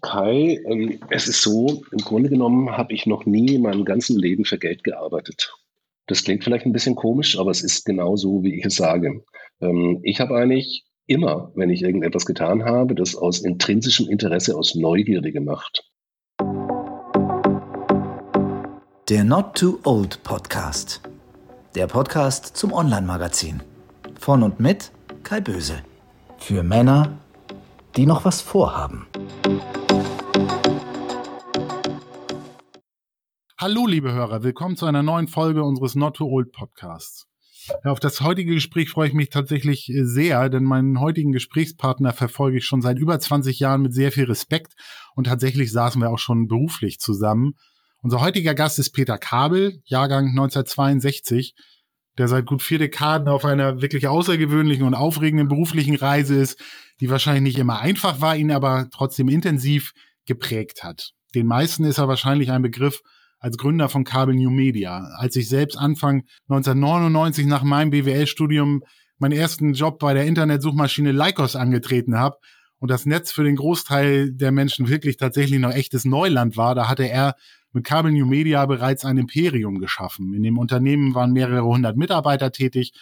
Kai, ähm, es ist so, im Grunde genommen habe ich noch nie in meinem ganzen Leben für Geld gearbeitet. Das klingt vielleicht ein bisschen komisch, aber es ist genau so, wie ich es sage. Ähm, ich habe eigentlich immer, wenn ich irgendetwas getan habe, das aus intrinsischem Interesse, aus Neugierde gemacht. Der Not Too Old Podcast. Der Podcast zum Online-Magazin. Von und mit Kai Böse. Für Männer, die noch was vorhaben. Hallo, liebe Hörer, willkommen zu einer neuen Folge unseres Not Too Old Podcasts. Ja, auf das heutige Gespräch freue ich mich tatsächlich sehr, denn meinen heutigen Gesprächspartner verfolge ich schon seit über 20 Jahren mit sehr viel Respekt und tatsächlich saßen wir auch schon beruflich zusammen. Unser heutiger Gast ist Peter Kabel, Jahrgang 1962, der seit gut vier Dekaden auf einer wirklich außergewöhnlichen und aufregenden beruflichen Reise ist, die wahrscheinlich nicht immer einfach war, ihn aber trotzdem intensiv geprägt hat. Den meisten ist er wahrscheinlich ein Begriff, als Gründer von Kabel New Media. Als ich selbst Anfang 1999 nach meinem BWL-Studium meinen ersten Job bei der Internetsuchmaschine Lycos angetreten habe und das Netz für den Großteil der Menschen wirklich tatsächlich noch echtes Neuland war, da hatte er mit Kabel New Media bereits ein Imperium geschaffen. In dem Unternehmen waren mehrere hundert Mitarbeiter tätig.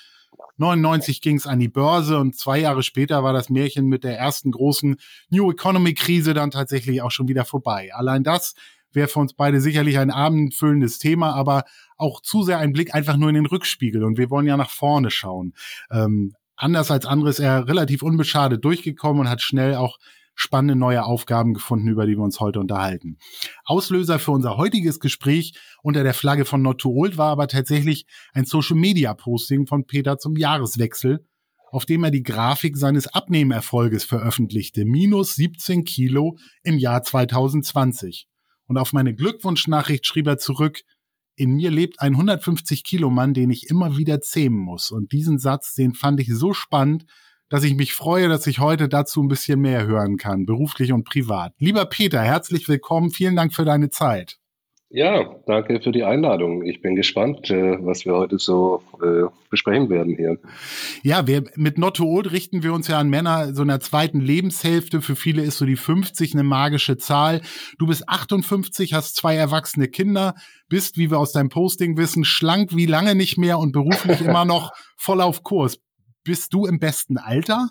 99 ging es an die Börse und zwei Jahre später war das Märchen mit der ersten großen New Economy Krise dann tatsächlich auch schon wieder vorbei. Allein das wäre für uns beide sicherlich ein abendfüllendes Thema, aber auch zu sehr ein Blick einfach nur in den Rückspiegel. Und wir wollen ja nach vorne schauen. Ähm, anders als andere ist er relativ unbeschadet durchgekommen und hat schnell auch spannende neue Aufgaben gefunden, über die wir uns heute unterhalten. Auslöser für unser heutiges Gespräch unter der Flagge von Not Too Old war aber tatsächlich ein Social Media Posting von Peter zum Jahreswechsel, auf dem er die Grafik seines Abnehmerfolges veröffentlichte. Minus 17 Kilo im Jahr 2020. Und auf meine Glückwunschnachricht schrieb er zurück, in mir lebt ein 150 Kilo Mann, den ich immer wieder zähmen muss. Und diesen Satz, den fand ich so spannend, dass ich mich freue, dass ich heute dazu ein bisschen mehr hören kann, beruflich und privat. Lieber Peter, herzlich willkommen. Vielen Dank für deine Zeit. Ja, danke für die Einladung. Ich bin gespannt, äh, was wir heute so äh, besprechen werden hier. Ja, wir, mit Not to Old richten wir uns ja an Männer so einer zweiten Lebenshälfte. Für viele ist so die 50 eine magische Zahl. Du bist 58, hast zwei erwachsene Kinder, bist, wie wir aus deinem Posting wissen, schlank wie lange nicht mehr und beruflich immer noch voll auf Kurs. Bist du im besten Alter?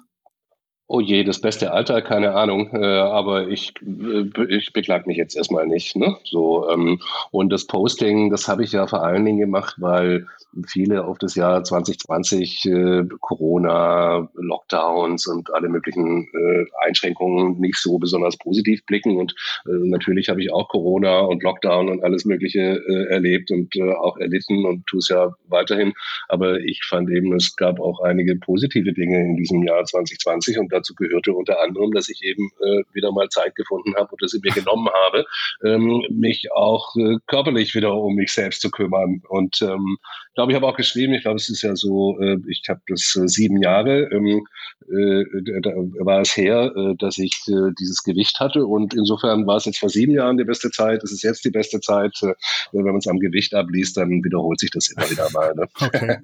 Oh je, das beste Alter, keine Ahnung, äh, aber ich, äh, ich beklag mich jetzt erstmal nicht. Ne? So, ähm, und das Posting, das habe ich ja vor allen Dingen gemacht, weil viele auf das Jahr 2020 äh, Corona, Lockdowns und alle möglichen äh, Einschränkungen nicht so besonders positiv blicken. Und äh, natürlich habe ich auch Corona und Lockdown und alles Mögliche äh, erlebt und äh, auch erlitten und tue es ja weiterhin. Aber ich fand eben, es gab auch einige positive Dinge in diesem Jahr 2020 und dazu gehörte unter anderem, dass ich eben äh, wieder mal Zeit gefunden habe und dass ich mir genommen habe, ähm, mich auch äh, körperlich wieder um mich selbst zu kümmern. Und ähm, glaube, ich habe auch geschrieben, ich glaube, es ist ja so, äh, ich habe das äh, sieben Jahre, ähm, äh, da war es her, äh, dass ich äh, dieses Gewicht hatte und insofern war es jetzt vor sieben Jahren die beste Zeit, es ist jetzt die beste Zeit. Äh, wenn man es am Gewicht abliest, dann wiederholt sich das immer wieder mal. Ne? Okay.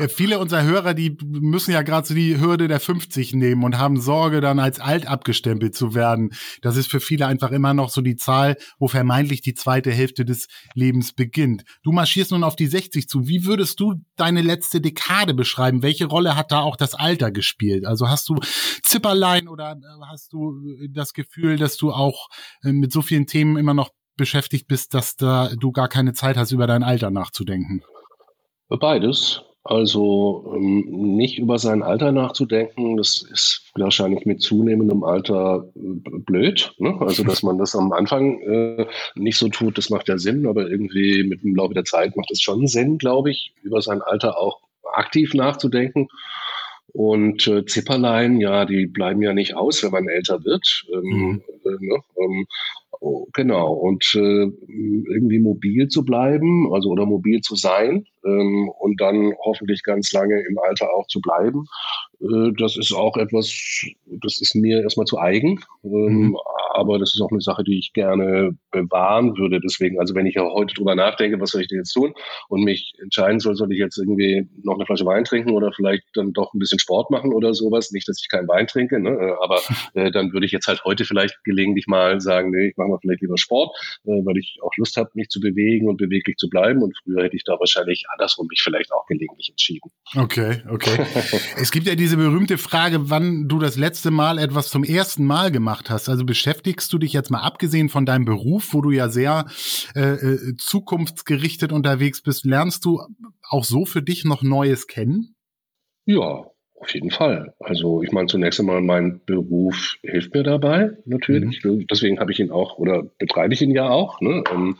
ja, viele unserer Hörer, die müssen ja gerade so die Hürde der 50 nehmen und haben Sorge, dann als alt abgestempelt zu werden. Das ist für viele einfach immer noch so die Zahl, wo vermeintlich die zweite Hälfte des Lebens beginnt. Du marschierst nun auf die 60 dich zu. Wie würdest du deine letzte Dekade beschreiben? Welche Rolle hat da auch das Alter gespielt? Also hast du Zipperlein oder äh, hast du äh, das Gefühl, dass du auch äh, mit so vielen Themen immer noch beschäftigt bist, dass da du gar keine Zeit hast, über dein Alter nachzudenken? Beides. Also ähm, nicht über sein Alter nachzudenken, das ist wahrscheinlich mit zunehmendem Alter äh, blöd. Ne? Also dass man das am Anfang äh, nicht so tut, das macht ja Sinn, aber irgendwie mit dem Laufe der Zeit macht es schon Sinn, glaube ich, über sein Alter auch aktiv nachzudenken. Und äh, Zipperlein, ja, die bleiben ja nicht aus, wenn man älter wird. Ähm, mhm. äh, ne? ähm, oh, genau. Und äh, irgendwie mobil zu bleiben, also oder mobil zu sein, ähm, und dann hoffentlich ganz lange im Alter auch zu bleiben. Äh, das ist auch etwas, das ist mir erstmal zu eigen, ähm, mhm. aber das ist auch eine Sache, die ich gerne bewahren würde. Deswegen, also wenn ich ja heute drüber nachdenke, was soll ich denn jetzt tun und mich entscheiden soll, soll ich jetzt irgendwie noch eine Flasche Wein trinken oder vielleicht dann doch ein bisschen Sport machen oder sowas. Nicht, dass ich keinen Wein trinke, ne? Äh, aber äh, dann würde ich jetzt halt heute vielleicht gelegentlich mal sagen, nee, ich mache mal vielleicht lieber Sport, äh, weil ich auch Lust habe, mich zu bewegen und beweglich zu bleiben. Und früher hätte ich da wahrscheinlich andersrum mich vielleicht auch gelegentlich entschieden. Okay, okay. es gibt ja diese berühmte Frage, wann du das letzte Mal etwas zum ersten Mal gemacht hast. Also beschäftigst du dich jetzt mal abgesehen von deinem Beruf, wo du ja sehr äh, äh zukunftsgerichtet unterwegs bist, lernst du auch so für dich noch Neues kennen? Ja, auf jeden Fall. Also ich meine, zunächst einmal mein Beruf hilft mir dabei, natürlich. Mhm. Deswegen habe ich ihn auch oder betreibe ich ihn ja auch. Ne? Ähm,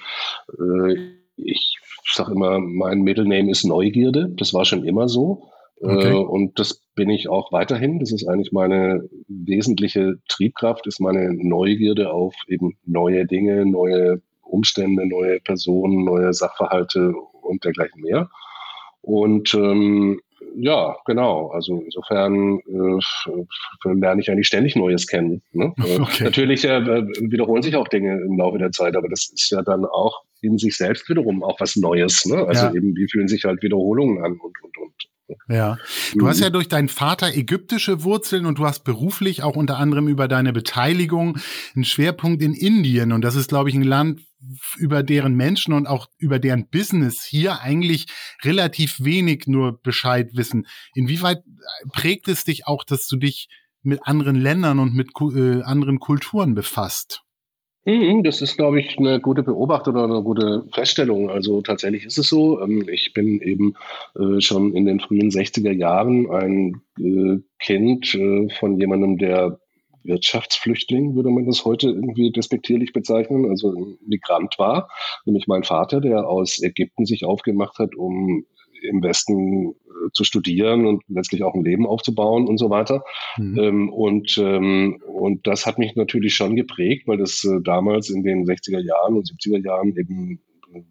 äh, ich sage immer, mein Middle Name ist Neugierde. Das war schon immer so. Okay. Äh, und das bin ich auch weiterhin. Das ist eigentlich meine wesentliche Triebkraft, ist meine Neugierde auf eben neue Dinge, neue Umstände, neue Personen, neue Sachverhalte und dergleichen mehr. Und ähm, ja, genau. Also insofern äh, lerne ich eigentlich ständig Neues kennen. Ne? Äh, okay. Natürlich äh, wiederholen sich auch Dinge im Laufe der Zeit, aber das ist ja dann auch in sich selbst wiederum auch was Neues. Ne? Also ja. eben, wie fühlen sich halt Wiederholungen an und, und, und. Ja, du hast ja durch deinen Vater ägyptische Wurzeln und du hast beruflich auch unter anderem über deine Beteiligung einen Schwerpunkt in Indien und das ist, glaube ich, ein Land, über deren Menschen und auch über deren Business hier eigentlich relativ wenig nur Bescheid wissen. Inwieweit prägt es dich auch, dass du dich mit anderen Ländern und mit äh, anderen Kulturen befasst? Mhm, das ist, glaube ich, eine gute Beobachtung oder eine gute Feststellung. Also tatsächlich ist es so. Ähm, ich bin eben äh, schon in den frühen 60er Jahren ein äh, Kind äh, von jemandem, der Wirtschaftsflüchtling, würde man das heute irgendwie despektierlich bezeichnen, also ein Migrant war, nämlich mein Vater, der aus Ägypten sich aufgemacht hat, um im Westen äh, zu studieren und letztlich auch ein Leben aufzubauen und so weiter. Mhm. Ähm, und, ähm, und das hat mich natürlich schon geprägt, weil das äh, damals in den 60er Jahren und 70er Jahren eben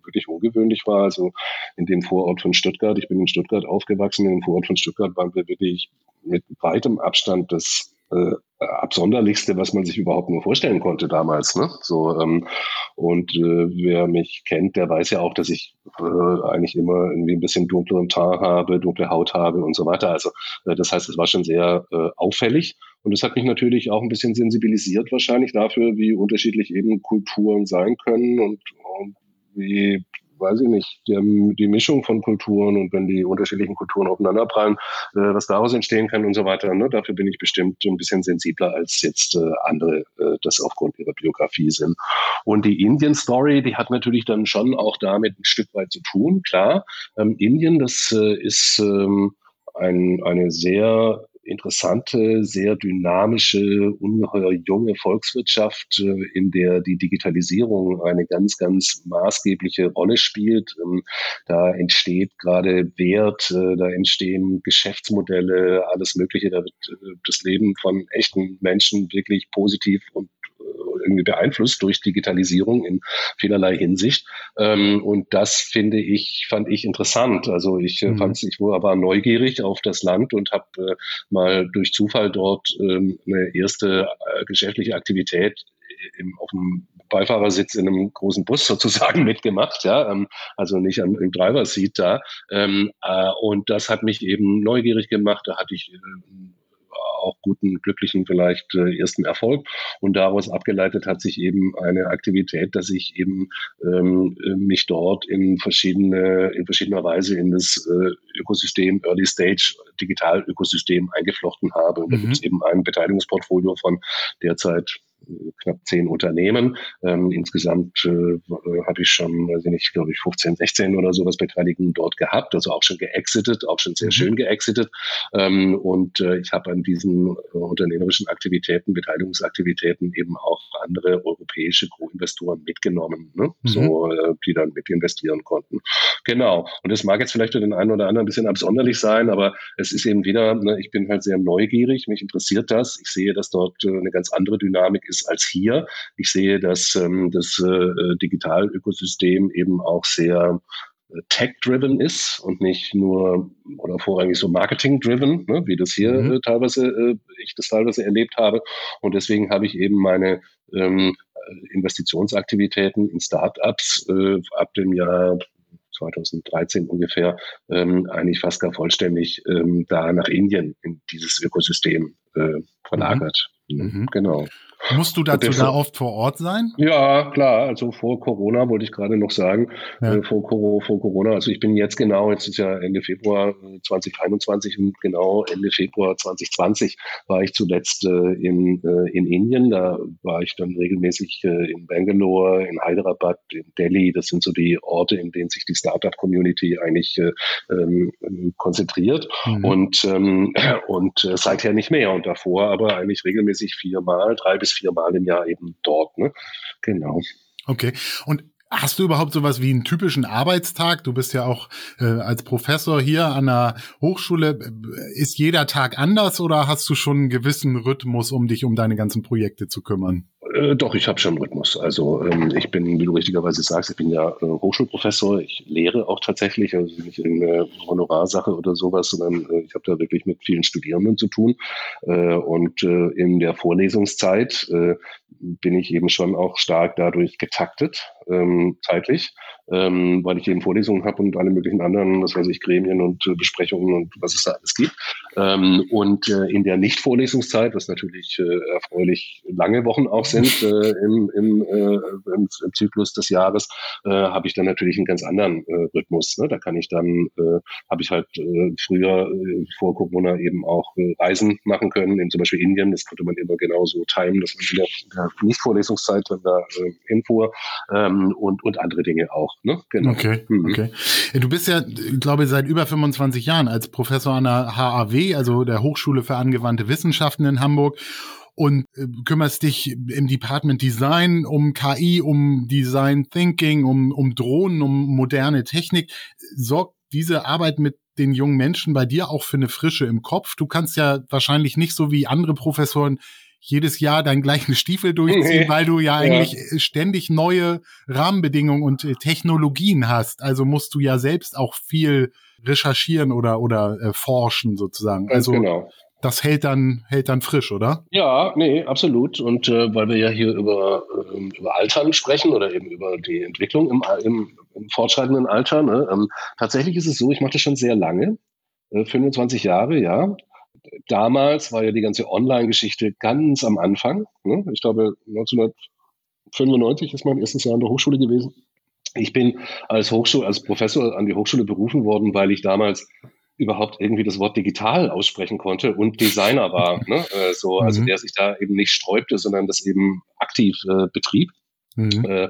wirklich ungewöhnlich war. Also in dem Vorort von Stuttgart, ich bin in Stuttgart aufgewachsen, in dem Vorort von Stuttgart waren wir wirklich mit weitem Abstand das äh, absonderlichste, was man sich überhaupt nur vorstellen konnte damals. Ne? So ähm, und äh, wer mich kennt, der weiß ja auch, dass ich äh, eigentlich immer irgendwie ein bisschen dunkleren Teint habe, dunkle Haut habe und so weiter. Also äh, das heißt, es war schon sehr äh, auffällig und es hat mich natürlich auch ein bisschen sensibilisiert wahrscheinlich dafür, wie unterschiedlich eben Kulturen sein können und, und wie weiß ich nicht, die, die Mischung von Kulturen und wenn die unterschiedlichen Kulturen aufeinanderprallen, äh, was daraus entstehen kann und so weiter. Ne? Dafür bin ich bestimmt ein bisschen sensibler als jetzt äh, andere äh, das aufgrund ihrer Biografie sind. Und die Indien-Story, die hat natürlich dann schon auch damit ein Stück weit zu tun, klar. Ähm, Indien, das äh, ist ähm, ein, eine sehr interessante, sehr dynamische, ungeheuer junge Volkswirtschaft, äh, in der die Digitalisierung eine ganz, ganz maßgebliche Rolle spielt. Ähm, da entsteht gerade Wert, äh, da entstehen Geschäftsmodelle, alles Mögliche. Da wird äh, das Leben von echten Menschen wirklich positiv und irgendwie beeinflusst durch Digitalisierung in vielerlei Hinsicht. Ähm, und das finde ich, fand ich interessant. Also ich äh, mhm. fand ich war neugierig auf das Land und habe äh, mal durch Zufall dort ähm, eine erste äh, geschäftliche Aktivität im, auf dem Beifahrersitz in einem großen Bus sozusagen mitgemacht, ja, ähm, also nicht am, im Driver-Seat da. Ähm, äh, und das hat mich eben neugierig gemacht. Da hatte ich äh, auch guten, glücklichen vielleicht äh, ersten Erfolg. Und daraus abgeleitet hat sich eben eine Aktivität, dass ich eben ähm, mich dort in verschiedene, in verschiedener Weise in das äh, Ökosystem, Early Stage Digital-Ökosystem eingeflochten habe. Und da mhm. gibt es eben ein Beteiligungsportfolio von derzeit knapp zehn Unternehmen. Ähm, insgesamt äh, habe ich schon, weiß ich nicht, glaube ich, 15, 16 oder sowas Beteiligungen dort gehabt, also auch schon geexitet, auch schon sehr mhm. schön geexitet. Ähm, und äh, ich habe an diesen äh, unternehmerischen Aktivitäten, Beteiligungsaktivitäten eben auch andere europäische Co-Investoren mitgenommen, ne? mhm. so, äh, die dann mit investieren konnten. Genau. Und das mag jetzt vielleicht für den einen oder anderen ein bisschen absonderlich sein, aber es ist eben wieder, ne, ich bin halt sehr neugierig, mich interessiert das. Ich sehe, dass dort äh, eine ganz andere Dynamik ist ist als hier. Ich sehe, dass ähm, das äh, Digitalökosystem eben auch sehr tech-driven ist und nicht nur oder vorrangig so marketing-driven, ne, wie das hier mhm. äh, teilweise, äh, ich das teilweise erlebt habe. Und deswegen habe ich eben meine ähm, Investitionsaktivitäten in Startups äh, ab dem Jahr 2013 ungefähr ähm, eigentlich fast gar vollständig ähm, da nach Indien in dieses Ökosystem äh, verlagert. Mhm. Mhm. Genau. Musst du dazu da oft vor Ort sein? Ja, klar. Also vor Corona wollte ich gerade noch sagen. Ja. Äh, vor, vor, Corona. Also ich bin jetzt genau, jetzt ist ja Ende Februar 2021 äh, und genau Ende Februar 2020 war ich zuletzt äh, in, äh, in Indien. Da war ich dann regelmäßig äh, in Bangalore, in Hyderabad, in Delhi. Das sind so die Orte, in denen sich die Startup-Community eigentlich äh, ähm, konzentriert. Mhm. Und, ähm, und seither nicht mehr. Und davor aber eigentlich regelmäßig viermal, drei bis viermal im Jahr eben dort. Ne? Genau. Okay. Und Hast du überhaupt sowas wie einen typischen Arbeitstag? Du bist ja auch äh, als Professor hier an der Hochschule. Ist jeder Tag anders oder hast du schon einen gewissen Rhythmus, um dich um deine ganzen Projekte zu kümmern? Äh, doch, ich habe schon Rhythmus. Also ähm, ich bin, wie du richtigerweise sagst, ich bin ja äh, Hochschulprofessor. Ich lehre auch tatsächlich, also nicht irgendeine Honorarsache oder sowas, sondern äh, ich habe da wirklich mit vielen Studierenden zu tun. Äh, und äh, in der Vorlesungszeit äh, bin ich eben schon auch stark dadurch getaktet, ähm, zeitlich ähm, weil ich eben Vorlesungen habe und alle möglichen anderen, das weiß ich, Gremien und äh, Besprechungen und was es da alles gibt. Ähm, und äh, in der Nicht-Vorlesungszeit, was natürlich äh, erfreulich lange Wochen auch sind äh, im, im, äh, im, im, Zyklus des Jahres, äh, habe ich dann natürlich einen ganz anderen äh, Rhythmus. Ne? Da kann ich dann, äh, habe ich halt äh, früher äh, vor Corona eben auch äh, Reisen machen können, in zum Beispiel Indien. Das konnte man immer genauso timen, dass man in der, der Nicht-Vorlesungszeit dann da äh, hinfuhr ähm, und, und andere Dinge auch. Ne? Genau. Okay, mhm. okay. Du bist ja, glaube ich, seit über 25 Jahren als Professor an der HAW, also der Hochschule für angewandte Wissenschaften in Hamburg und äh, kümmerst dich im Department Design um KI, um Design Thinking, um, um Drohnen, um moderne Technik. Sorgt diese Arbeit mit den jungen Menschen bei dir auch für eine Frische im Kopf? Du kannst ja wahrscheinlich nicht so wie andere Professoren jedes Jahr deinen gleichen Stiefel durchziehen, weil du ja eigentlich ja. ständig neue Rahmenbedingungen und äh, Technologien hast. Also musst du ja selbst auch viel recherchieren oder oder äh, forschen sozusagen. Ganz also genau. Das hält dann hält dann frisch, oder? Ja, nee, absolut. Und äh, weil wir ja hier über äh, über Altern sprechen oder eben über die Entwicklung im, im, im fortschreitenden Alter. Ne? Ähm, tatsächlich ist es so, ich mache das schon sehr lange, äh, 25 Jahre, ja damals war ja die ganze Online-Geschichte ganz am Anfang. Ne? Ich glaube, 1995 ist mein erstes Jahr an der Hochschule gewesen. Ich bin als Hochschule, als Professor an die Hochschule berufen worden, weil ich damals überhaupt irgendwie das Wort digital aussprechen konnte und Designer war. Ne? Äh, so, also mhm. der sich da eben nicht sträubte, sondern das eben aktiv äh, betrieb. Mhm. Äh,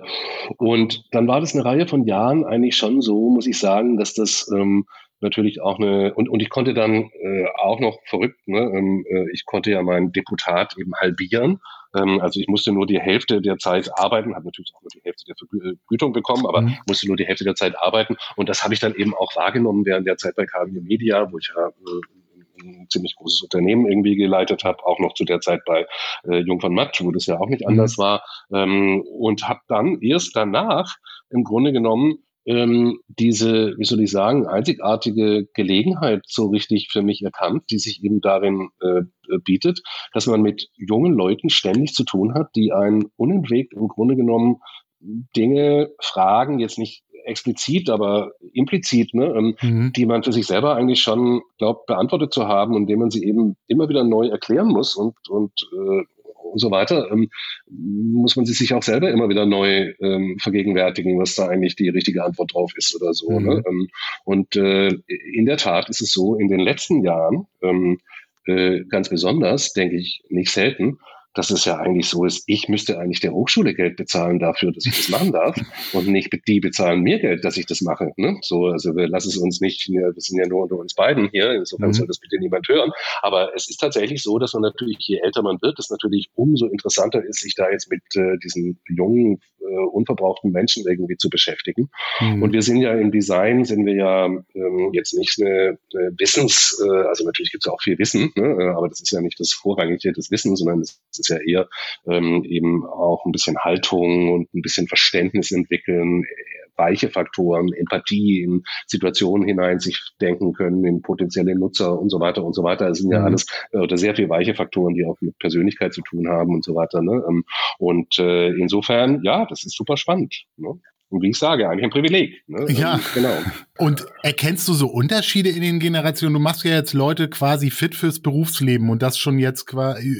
und dann war das eine Reihe von Jahren eigentlich schon so, muss ich sagen, dass das ähm, natürlich auch eine, und, und ich konnte dann äh, auch noch verrückt, ne, ähm, äh, ich konnte ja mein Deputat eben halbieren. Ähm, also ich musste nur die Hälfte der Zeit arbeiten, habe natürlich auch nur die Hälfte der Vergütung bekommen, aber mhm. musste nur die Hälfte der Zeit arbeiten. Und das habe ich dann eben auch wahrgenommen während der Zeit bei KW Media, wo ich ja äh, ein ziemlich großes Unternehmen irgendwie geleitet habe, auch noch zu der Zeit bei äh, Jung von Matt, wo das ja auch nicht mhm. anders war. Ähm, und habe dann erst danach im Grunde genommen ähm, diese, wie soll ich sagen, einzigartige Gelegenheit so richtig für mich erkannt, die sich eben darin äh, bietet, dass man mit jungen Leuten ständig zu tun hat, die einen unentwegt im Grunde genommen Dinge fragen, jetzt nicht explizit, aber implizit, ne, ähm, mhm. die man für sich selber eigentlich schon glaubt, beantwortet zu haben und dem man sie eben immer wieder neu erklären muss und, und äh, und so weiter, ähm, muss man sich auch selber immer wieder neu ähm, vergegenwärtigen, was da eigentlich die richtige Antwort drauf ist oder so. Ne? Mhm. Ne? Ähm, und äh, in der Tat ist es so, in den letzten Jahren, ähm, äh, ganz besonders, denke ich, nicht selten, dass es ja eigentlich so ist, ich müsste eigentlich der Hochschule Geld bezahlen dafür, dass ich das machen darf und nicht die bezahlen mir Geld, dass ich das mache. Ne? So, also wir lassen es uns nicht, wir sind ja nur unter uns beiden hier, insofern mhm. soll das bitte niemand hören. Aber es ist tatsächlich so, dass man natürlich, je älter man wird, es natürlich umso interessanter ist, sich da jetzt mit äh, diesen jungen, äh, unverbrauchten Menschen irgendwie zu beschäftigen. Mhm. Und wir sind ja im Design, sind wir ja ähm, jetzt nicht eine, eine Wissens, äh, also natürlich gibt es auch viel Wissen, ne? aber das ist ja nicht das Vorrangige des Wissens, sondern das ist ja eher ähm, eben auch ein bisschen Haltung und ein bisschen Verständnis entwickeln, weiche Faktoren, Empathie in Situationen hinein sich denken können, in potenzielle Nutzer und so weiter und so weiter. Das sind ja mhm. alles äh, oder sehr viele weiche Faktoren, die auch mit Persönlichkeit zu tun haben und so weiter. Ne? Ähm, und äh, insofern, ja, das ist super spannend. Ne? Und wie ich sage, eigentlich ein Privileg. Ne? Ja, also, genau. Und erkennst du so Unterschiede in den Generationen? Du machst ja jetzt Leute quasi fit fürs Berufsleben und das schon jetzt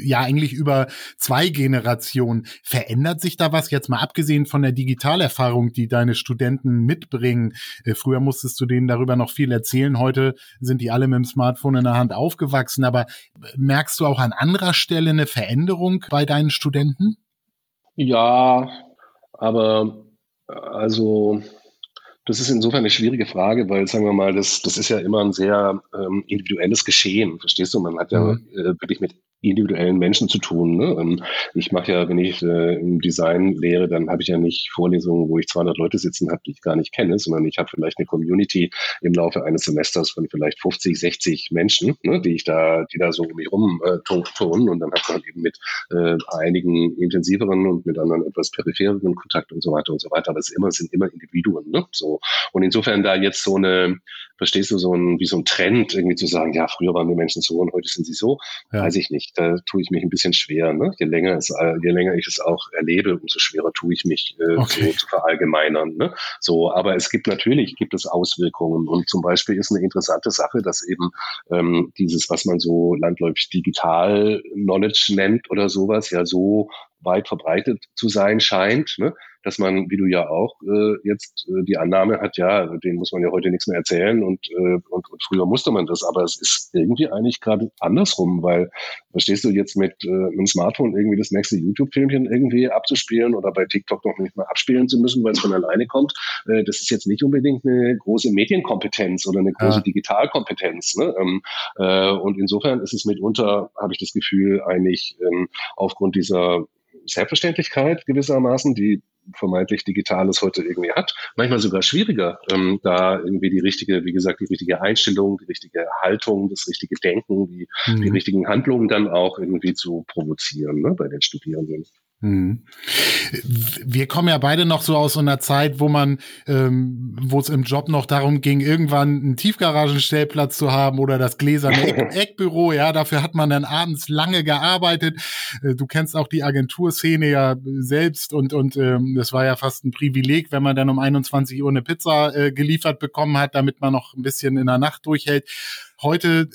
ja eigentlich über zwei Generationen. Verändert sich da was jetzt mal abgesehen von der Digitalerfahrung, die deine Studenten mitbringen? Äh, früher musstest du denen darüber noch viel erzählen. Heute sind die alle mit dem Smartphone in der Hand aufgewachsen. Aber merkst du auch an anderer Stelle eine Veränderung bei deinen Studenten? Ja, aber also das ist insofern eine schwierige Frage, weil, sagen wir mal, das, das ist ja immer ein sehr ähm, individuelles Geschehen. Verstehst du? Man hat ja mhm. äh, wirklich mit individuellen Menschen zu tun. Ne? Ähm, ich mache ja, wenn ich äh, im Design lehre, dann habe ich ja nicht Vorlesungen, wo ich 200 Leute sitzen habe, die ich gar nicht kenne, sondern ich habe vielleicht eine Community im Laufe eines Semesters von vielleicht 50, 60 Menschen, ne, die ich da, die da so um mich rum äh, turnen und dann hat man eben mit äh, einigen intensiveren und mit anderen etwas periphereren Kontakt und so weiter und so weiter. Aber es immer, sind immer Individuen. Ne? So. Und insofern da jetzt so eine, verstehst du, so ein, wie so ein Trend irgendwie zu sagen, ja, früher waren die Menschen so und heute sind sie so, ja. weiß ich nicht. Da tue ich mich ein bisschen schwer. Ne? Je länger es, äh, je länger ich es auch erlebe, umso schwerer tue ich mich, äh, okay. so zu verallgemeinern. Ne? So, aber es gibt natürlich, gibt es Auswirkungen. Und zum Beispiel ist eine interessante Sache, dass eben ähm, dieses, was man so landläufig digital Knowledge nennt oder sowas, ja so weit verbreitet zu sein scheint. Ne? Dass man, wie du ja auch äh, jetzt äh, die Annahme hat, ja, den muss man ja heute nichts mehr erzählen und, äh, und, und früher musste man das, aber es ist irgendwie eigentlich gerade andersrum, weil verstehst du jetzt mit äh, einem Smartphone irgendwie das nächste YouTube-Filmchen irgendwie abzuspielen oder bei TikTok noch nicht mal abspielen zu müssen, weil es von alleine kommt, äh, das ist jetzt nicht unbedingt eine große Medienkompetenz oder eine große ja. Digitalkompetenz. Ne? Ähm, äh, und insofern ist es mitunter, habe ich das Gefühl, eigentlich ähm, aufgrund dieser Selbstverständlichkeit gewissermaßen, die vermeintlich Digitales heute irgendwie hat. Manchmal sogar schwieriger, ähm, da irgendwie die richtige, wie gesagt, die richtige Einstellung, die richtige Haltung, das richtige Denken, die, mhm. die richtigen Handlungen dann auch irgendwie zu provozieren ne, bei den Studierenden. Mhm. Wir kommen ja beide noch so aus einer Zeit, wo man, ähm, wo es im Job noch darum ging, irgendwann einen Tiefgaragenstellplatz zu haben oder das gläserne Eck Eckbüro. Ja, dafür hat man dann abends lange gearbeitet. Äh, du kennst auch die Agenturszene ja selbst und und ähm, das war ja fast ein Privileg, wenn man dann um 21 Uhr eine Pizza äh, geliefert bekommen hat, damit man noch ein bisschen in der Nacht durchhält. Heute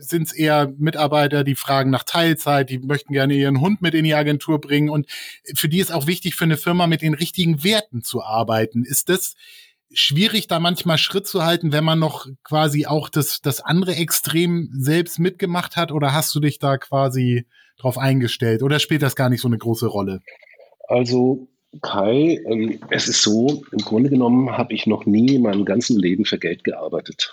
sind es eher Mitarbeiter, die fragen nach Teilzeit, die möchten gerne ihren Hund mit in die Agentur bringen und für die ist auch wichtig für eine Firma mit den richtigen Werten zu arbeiten. Ist das schwierig, da manchmal Schritt zu halten, wenn man noch quasi auch das, das andere Extrem selbst mitgemacht hat oder hast du dich da quasi drauf eingestellt oder spielt das gar nicht so eine große Rolle? Also Kai, ähm, es ist so, im Grunde genommen habe ich noch nie in meinem ganzen Leben für Geld gearbeitet.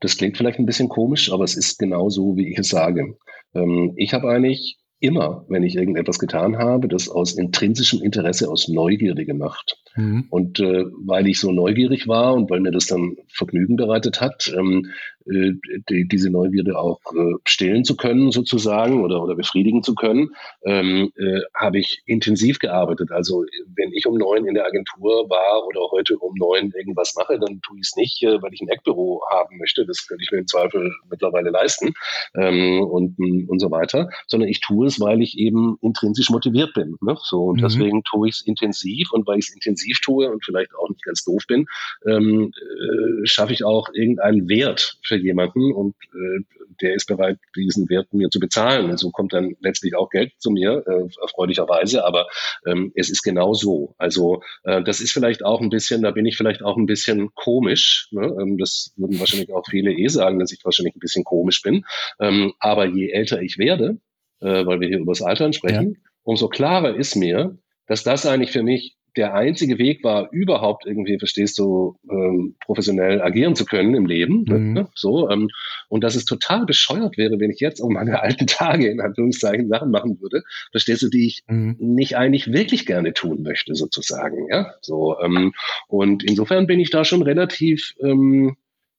Das klingt vielleicht ein bisschen komisch, aber es ist genau so, wie ich es sage. Ähm, ich habe eigentlich immer, wenn ich irgendetwas getan habe, das aus intrinsischem Interesse, aus Neugierde gemacht. Mhm. Und äh, weil ich so neugierig war und weil mir das dann Vergnügen bereitet hat, ähm, äh, die, diese Neugierde auch äh, stillen zu können, sozusagen, oder, oder befriedigen zu können, ähm, äh, habe ich intensiv gearbeitet. Also wenn ich um neun in der Agentur war oder heute um neun irgendwas mache, dann tue ich es nicht, äh, weil ich ein Eckbüro haben möchte. Das könnte ich mir im Zweifel mittlerweile leisten ähm, und, und so weiter, sondern ich tue es, weil ich eben intrinsisch motiviert bin. Ne? So, und mhm. deswegen tue ich es intensiv und weil ich es intensiv tue und vielleicht auch nicht ganz doof bin, ähm, äh, schaffe ich auch irgendeinen Wert für für jemanden und äh, der ist bereit, diesen Wert mir zu bezahlen. Und so kommt dann letztlich auch Geld zu mir, äh, erfreulicherweise. Aber ähm, es ist genau so. Also äh, das ist vielleicht auch ein bisschen, da bin ich vielleicht auch ein bisschen komisch. Ne? Ähm, das würden wahrscheinlich auch viele eh sagen, dass ich wahrscheinlich ein bisschen komisch bin. Ähm, aber je älter ich werde, äh, weil wir hier über das Altern sprechen, ja. umso klarer ist mir, dass das eigentlich für mich der einzige Weg war, überhaupt irgendwie, verstehst du, ähm, professionell agieren zu können im Leben. Ne? Mhm. Ne? So, ähm, und dass es total bescheuert wäre, wenn ich jetzt um meine alten Tage in Anführungszeichen Sachen machen würde, verstehst du, die ich mhm. nicht eigentlich wirklich gerne tun möchte, sozusagen. Ja, so ähm, und insofern bin ich da schon relativ ähm,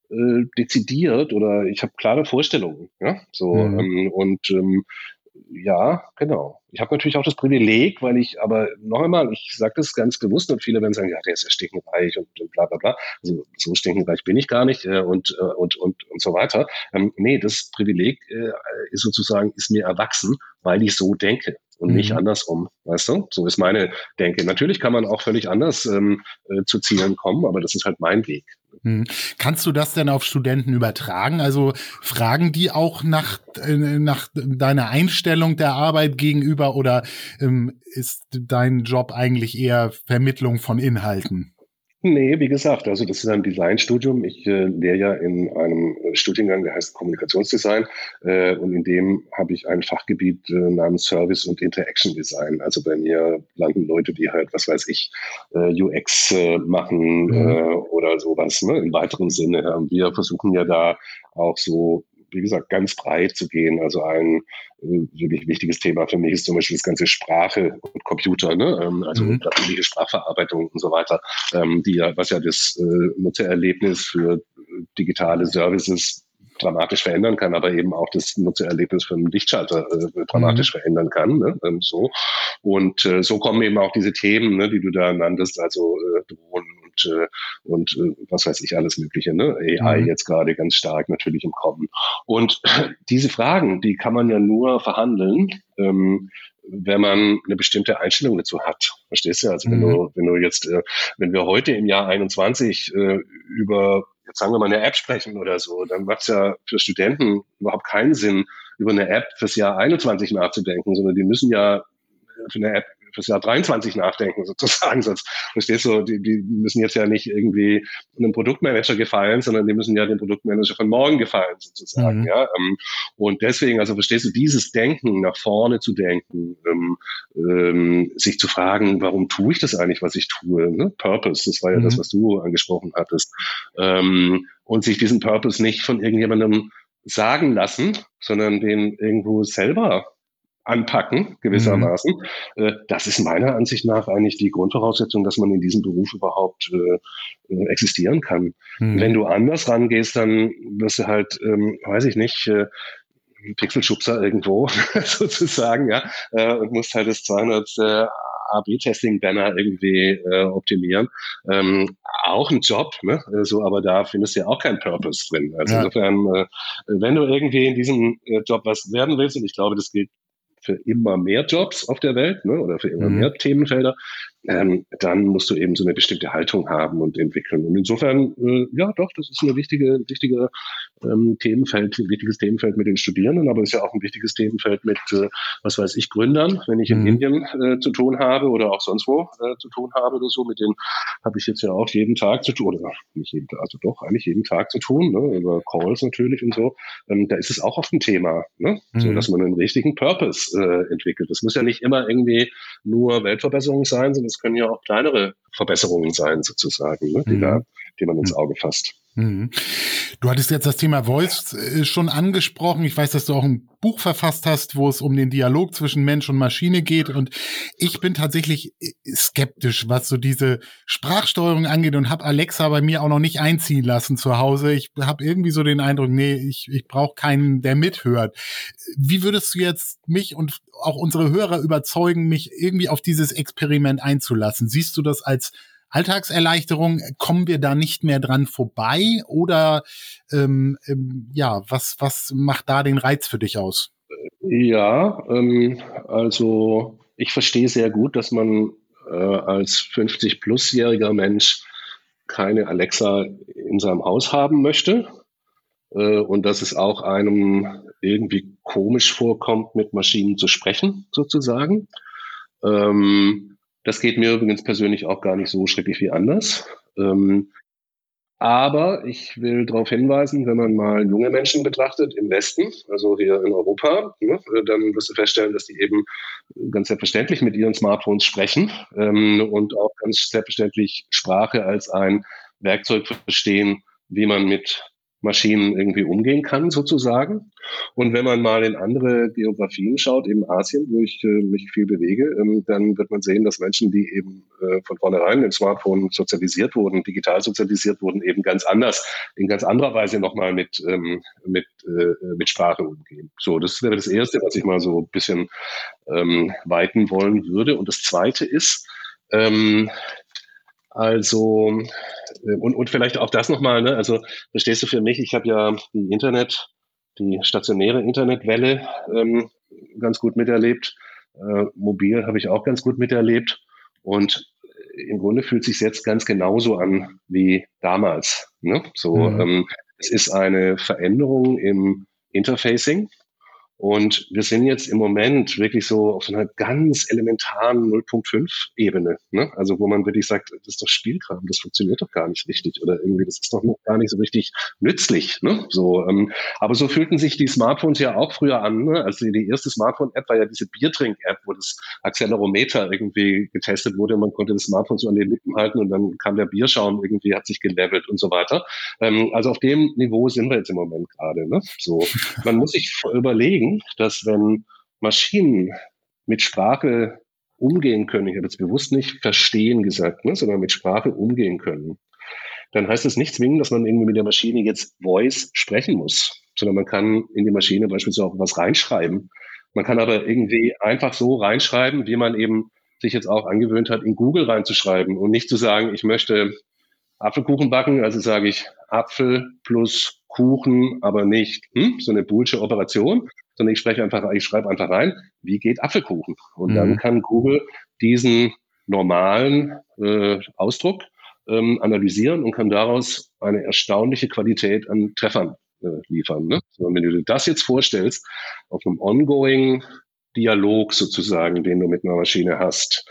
äh, dezidiert oder ich habe klare Vorstellungen. Ja, so mhm. ähm, und ähm, ja, genau. Ich habe natürlich auch das Privileg, weil ich, aber noch einmal, ich sage das ganz bewusst und viele werden sagen, ja, der ist ja stinkenreich und, und bla bla bla. Also so stinkenreich bin ich gar nicht äh, und, äh, und, und, und so weiter. Ähm, nee, das Privileg äh, ist sozusagen, ist mir erwachsen, weil ich so denke und nicht mhm. andersrum, weißt du? So ist meine Denke. Natürlich kann man auch völlig anders ähm, äh, zu Zielen kommen, aber das ist halt mein Weg. Mhm. Kannst du das denn auf Studenten übertragen? Also fragen die auch nach, äh, nach deiner Einstellung der Arbeit gegenüber oder ähm, ist dein Job eigentlich eher Vermittlung von Inhalten? Nee, wie gesagt, also das ist ein Designstudium. Ich äh, lehre ja in einem Studiengang, der heißt Kommunikationsdesign. Äh, und in dem habe ich ein Fachgebiet äh, namens Service und Interaction Design. Also bei mir landen Leute, die halt, was weiß ich, äh, UX äh, machen mhm. Äh, oder sowas, ne, im weiteren Sinne. Wir versuchen ja da auch so wie gesagt, ganz breit zu gehen. Also ein äh, wirklich wichtiges Thema für mich ist zum Beispiel das ganze Sprache und Computer, ne? Ähm, also mhm. natürliche Sprachverarbeitung und so weiter, ähm, die ja, was ja das äh, Nutzererlebnis für digitale Services dramatisch verändern kann, aber eben auch das Nutzererlebnis für einen Lichtschalter äh, dramatisch mhm. verändern kann. Ne? Ähm, so. Und äh, so kommen eben auch diese Themen, ne, die du da nanntest, also äh, Drohnen und, äh, und äh, was weiß ich, alles Mögliche. Ne? AI mhm. jetzt gerade ganz stark natürlich im Kommen. Und diese Fragen, die kann man ja nur verhandeln, ähm, wenn man eine bestimmte Einstellung dazu hat. Verstehst du? Also wenn mhm. du, wenn du jetzt, äh, wenn wir heute im Jahr 21 äh, über, jetzt sagen wir mal, eine App sprechen oder so, dann macht es ja für Studenten überhaupt keinen Sinn, über eine App fürs Jahr 21 nachzudenken, sondern die müssen ja für eine App fürs Jahr 23 nachdenken sozusagen. Sonst verstehst du, die, die müssen jetzt ja nicht irgendwie einem Produktmanager gefallen, sondern die müssen ja dem Produktmanager von morgen gefallen sozusagen. Mhm. Ja, ähm, und deswegen, also verstehst du, dieses Denken nach vorne zu denken, ähm, ähm, sich zu fragen, warum tue ich das eigentlich, was ich tue? Ne? Purpose, das war ja mhm. das, was du angesprochen hattest. Ähm, und sich diesen Purpose nicht von irgendjemandem sagen lassen, sondern den irgendwo selber anpacken, gewissermaßen. Mhm. Äh, das ist meiner Ansicht nach eigentlich die Grundvoraussetzung, dass man in diesem Beruf überhaupt äh, äh, existieren kann. Mhm. Wenn du anders rangehst, dann wirst du halt, ähm, weiß ich nicht, äh, Pixelschubser irgendwo sozusagen, ja, äh, und musst halt das 200 äh, AB-Testing-Banner irgendwie äh, optimieren. Ähm, auch ein Job, ne? so, also, aber da findest du ja auch keinen Purpose drin. Also ja. insofern, äh, wenn du irgendwie in diesem äh, Job was werden willst, und ich glaube, das gilt für immer mehr Jobs auf der Welt ne, oder für immer mhm. mehr Themenfelder, ähm, dann musst du eben so eine bestimmte Haltung haben und entwickeln. Und insofern, äh, ja, doch, das ist ein wichtige, wichtige ähm, Themenfeld, ein wichtiges Themenfeld mit den Studierenden, aber es ist ja auch ein wichtiges Themenfeld mit, äh, was weiß ich, Gründern, wenn ich in mhm. Indien äh, zu tun habe oder auch sonst wo äh, zu tun habe oder so, mit denen habe ich jetzt ja auch jeden Tag zu tun, oder nicht jeden Tag, also doch, eigentlich jeden Tag zu tun, ne, über Calls natürlich und so. Ähm, da ist es auch oft ein Thema, ne, mhm. so dass man einen richtigen Purpose äh, entwickelt. Das muss ja nicht immer irgendwie nur Weltverbesserung sein, sondern es können ja auch kleinere Verbesserungen sein, sozusagen, ne, die, mhm. da, die man ins mhm. Auge fasst. Mhm. Du hattest jetzt das Thema Voice äh, schon angesprochen. Ich weiß, dass du auch ein Buch verfasst hast, wo es um den Dialog zwischen Mensch und Maschine geht. Und ich bin tatsächlich äh, skeptisch, was so diese Sprachsteuerung angeht und habe Alexa bei mir auch noch nicht einziehen lassen zu Hause. Ich habe irgendwie so den Eindruck, nee, ich, ich brauche keinen, der mithört. Wie würdest du jetzt mich und auch unsere Hörer überzeugen, mich irgendwie auf dieses Experiment einzulassen? Siehst du das als Alltagserleichterung, kommen wir da nicht mehr dran vorbei oder ähm, ähm, ja, was, was macht da den Reiz für dich aus? Ja, ähm, also ich verstehe sehr gut, dass man äh, als 50-plus-jähriger Mensch keine Alexa in seinem Haus haben möchte äh, und dass es auch einem irgendwie komisch vorkommt, mit Maschinen zu sprechen, sozusagen. Ähm, das geht mir übrigens persönlich auch gar nicht so schrecklich wie anders. Ähm, aber ich will darauf hinweisen, wenn man mal junge Menschen betrachtet im Westen, also hier in Europa, ne, dann wirst du feststellen, dass die eben ganz selbstverständlich mit ihren Smartphones sprechen ähm, und auch ganz selbstverständlich Sprache als ein Werkzeug verstehen, wie man mit Maschinen irgendwie umgehen kann, sozusagen. Und wenn man mal in andere Geografien schaut, eben Asien, wo ich äh, mich viel bewege, ähm, dann wird man sehen, dass Menschen, die eben äh, von vornherein im Smartphone sozialisiert wurden, digital sozialisiert wurden, eben ganz anders, in ganz anderer Weise nochmal mit, ähm, mit, äh, mit Sprache umgehen. So, das wäre das Erste, was ich mal so ein bisschen ähm, weiten wollen würde. Und das Zweite ist, ähm, also, äh, und, und vielleicht auch das nochmal, ne? also verstehst du für mich, ich habe ja die Internet, die stationäre Internetwelle ähm, ganz gut miterlebt. Äh, mobil habe ich auch ganz gut miterlebt. Und im Grunde fühlt sich jetzt ganz genauso an wie damals. Ne? So, mhm. ähm, es ist eine Veränderung im Interfacing. Und wir sind jetzt im Moment wirklich so auf einer ganz elementaren 0.5 Ebene. Ne? Also wo man wirklich sagt, das ist doch Spielkram, das funktioniert doch gar nicht richtig oder irgendwie, das ist doch noch gar nicht so richtig nützlich. Ne? So, ähm, aber so fühlten sich die Smartphones ja auch früher an. Ne? Also die, erste Smartphone-App war ja diese Biertrink-App, wo das Accelerometer irgendwie getestet wurde. Man konnte das Smartphone so an den Lippen halten und dann kam der Bierschaum irgendwie, hat sich gelevelt und so weiter. Ähm, also auf dem Niveau sind wir jetzt im Moment gerade. Ne? So, man muss sich überlegen, überlegen, dass wenn Maschinen mit Sprache umgehen können, ich habe jetzt bewusst nicht verstehen gesagt, ne, sondern mit Sprache umgehen können, dann heißt das nicht zwingend, dass man irgendwie mit der Maschine jetzt Voice sprechen muss, sondern man kann in die Maschine beispielsweise auch was reinschreiben. Man kann aber irgendwie einfach so reinschreiben, wie man eben sich jetzt auch angewöhnt hat, in Google reinzuschreiben und nicht zu sagen, ich möchte Apfelkuchen backen, also sage ich Apfel plus Kuchen, aber nicht hm, so eine bullsche Operation, sondern ich spreche einfach, ich schreibe einfach rein, wie geht Apfelkuchen? Und mhm. dann kann Google diesen normalen äh, Ausdruck ähm, analysieren und kann daraus eine erstaunliche Qualität an Treffern äh, liefern. Ne? So, wenn du dir das jetzt vorstellst, auf einem ongoing Dialog sozusagen, den du mit einer Maschine hast,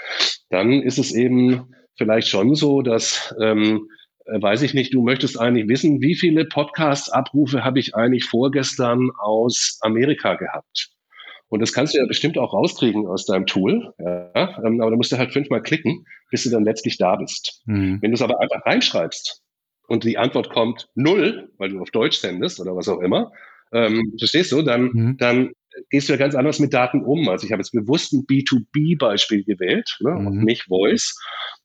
dann ist es eben vielleicht schon so, dass ähm, äh, weiß ich nicht, du möchtest eigentlich wissen, wie viele Podcast-Abrufe habe ich eigentlich vorgestern aus Amerika gehabt? Und das kannst du ja bestimmt auch rauskriegen aus deinem Tool. Ja? Ähm, aber da musst du halt fünfmal klicken, bis du dann letztlich da bist. Mhm. Wenn du es aber einfach reinschreibst und die Antwort kommt null, weil du auf Deutsch sendest oder was auch immer, ähm, verstehst du, dann, mhm. dann gehst du ja ganz anders mit Daten um. Also ich habe jetzt bewusst ein B2B-Beispiel gewählt ne, mhm. und nicht Voice.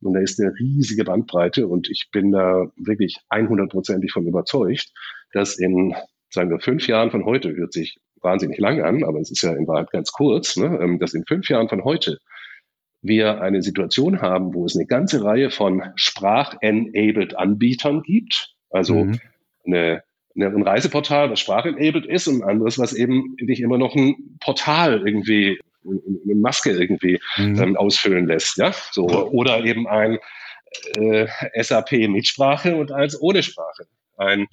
Und da ist eine riesige Bandbreite und ich bin da wirklich 100%ig von überzeugt, dass in, sagen wir, fünf Jahren von heute, hört sich wahnsinnig lang an, aber es ist ja in Wahrheit ganz kurz, ne, ähm, dass in fünf Jahren von heute wir eine Situation haben, wo es eine ganze Reihe von sprach-enabled Anbietern gibt. Also mhm. eine ein Reiseportal, das sprachenabled ist und ein anderes, was eben dich immer noch ein Portal irgendwie, eine Maske irgendwie mhm. ähm, ausfüllen lässt, ja, so oder eben ein äh, SAP mit Sprache und eins ohne Sprache, ein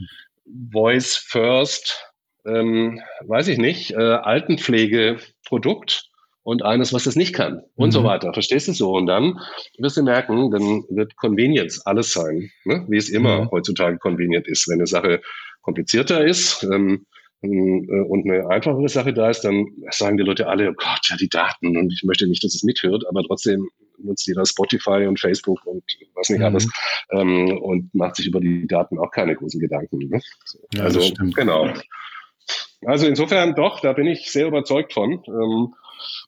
Voice First, ähm, weiß ich nicht, äh, Altenpflegeprodukt und eines, was es nicht kann und mhm. so weiter. Verstehst du so? Und dann wirst du merken, dann wird Convenience alles sein, ne? wie es immer mhm. heutzutage convenient ist. Wenn eine Sache komplizierter ist ähm, äh, und eine einfachere Sache da ist, dann sagen die Leute alle, oh Gott, ja, die Daten und ich möchte nicht, dass es mithört, aber trotzdem nutzt jeder Spotify und Facebook und was nicht mhm. alles ähm, und macht sich über die Daten auch keine großen Gedanken. Ne? Ja, also, genau. Also insofern doch, da bin ich sehr überzeugt von. Ähm,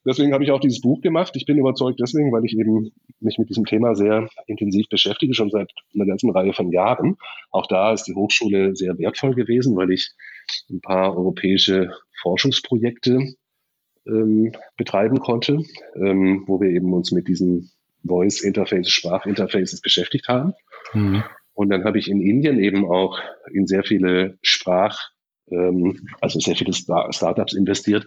deswegen habe ich auch dieses Buch gemacht. Ich bin überzeugt deswegen, weil ich eben mich mit diesem Thema sehr intensiv beschäftige, schon seit einer ganzen Reihe von Jahren. Auch da ist die Hochschule sehr wertvoll gewesen, weil ich ein paar europäische Forschungsprojekte ähm, betreiben konnte, ähm, wo wir eben uns mit diesen Voice Interfaces, Sprachinterfaces beschäftigt haben. Mhm. Und dann habe ich in Indien eben auch in sehr viele Sprach ähm, also sehr viele Startups investiert,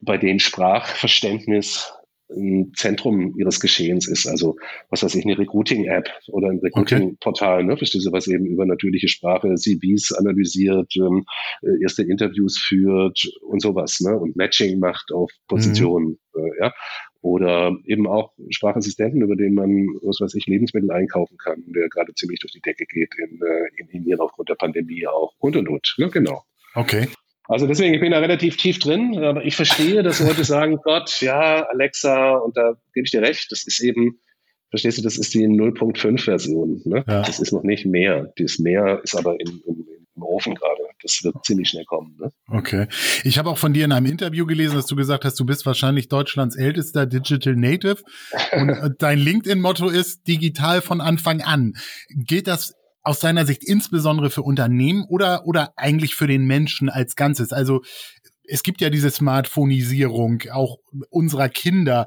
bei denen Sprachverständnis ein Zentrum ihres Geschehens ist. Also, was weiß ich, eine Recruiting-App oder ein Recruiting-Portal, ne? Verstehst du, was eben über natürliche Sprache CVs analysiert, ähm, äh, erste Interviews führt und sowas, ne? Und Matching macht auf Positionen, mhm. äh, ja. Oder eben auch Sprachassistenten, über den man, was weiß ich, Lebensmittel einkaufen kann, der gerade ziemlich durch die Decke geht in, äh, in Indien aufgrund der Pandemie auch und und und. Ne? Genau. Okay. Also deswegen, ich bin da relativ tief drin, aber ich verstehe, dass Leute sagen, Gott, ja, Alexa, und da gebe ich dir recht, das ist eben, verstehst du, das ist die 0.5 Version. Ne? Ja. Das ist noch nicht mehr. Das mehr ist aber im, im, im Ofen gerade. Das wird ziemlich schnell kommen. Ne? Okay. Ich habe auch von dir in einem Interview gelesen, dass du gesagt hast, du bist wahrscheinlich Deutschlands ältester Digital Native und dein LinkedIn-Motto ist digital von Anfang an. Gilt das aus deiner Sicht insbesondere für Unternehmen oder, oder eigentlich für den Menschen als Ganzes? Also es gibt ja diese Smartphonisierung auch unserer Kinder.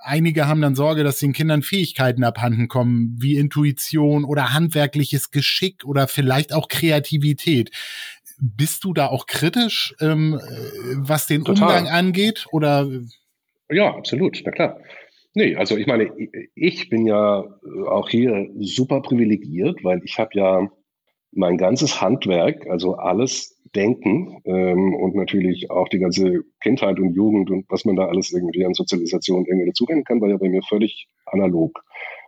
Einige haben dann Sorge, dass den Kindern Fähigkeiten abhanden kommen, wie Intuition oder handwerkliches Geschick oder vielleicht auch Kreativität. Bist du da auch kritisch, ähm, was den Total. Umgang angeht? Oder? Ja, absolut, na klar. Nee, also ich meine, ich bin ja auch hier super privilegiert, weil ich habe ja mein ganzes Handwerk, also alles Denken ähm, und natürlich auch die ganze Kindheit und Jugend und was man da alles irgendwie an Sozialisation irgendwie dazubringen kann, war ja bei mir völlig analog.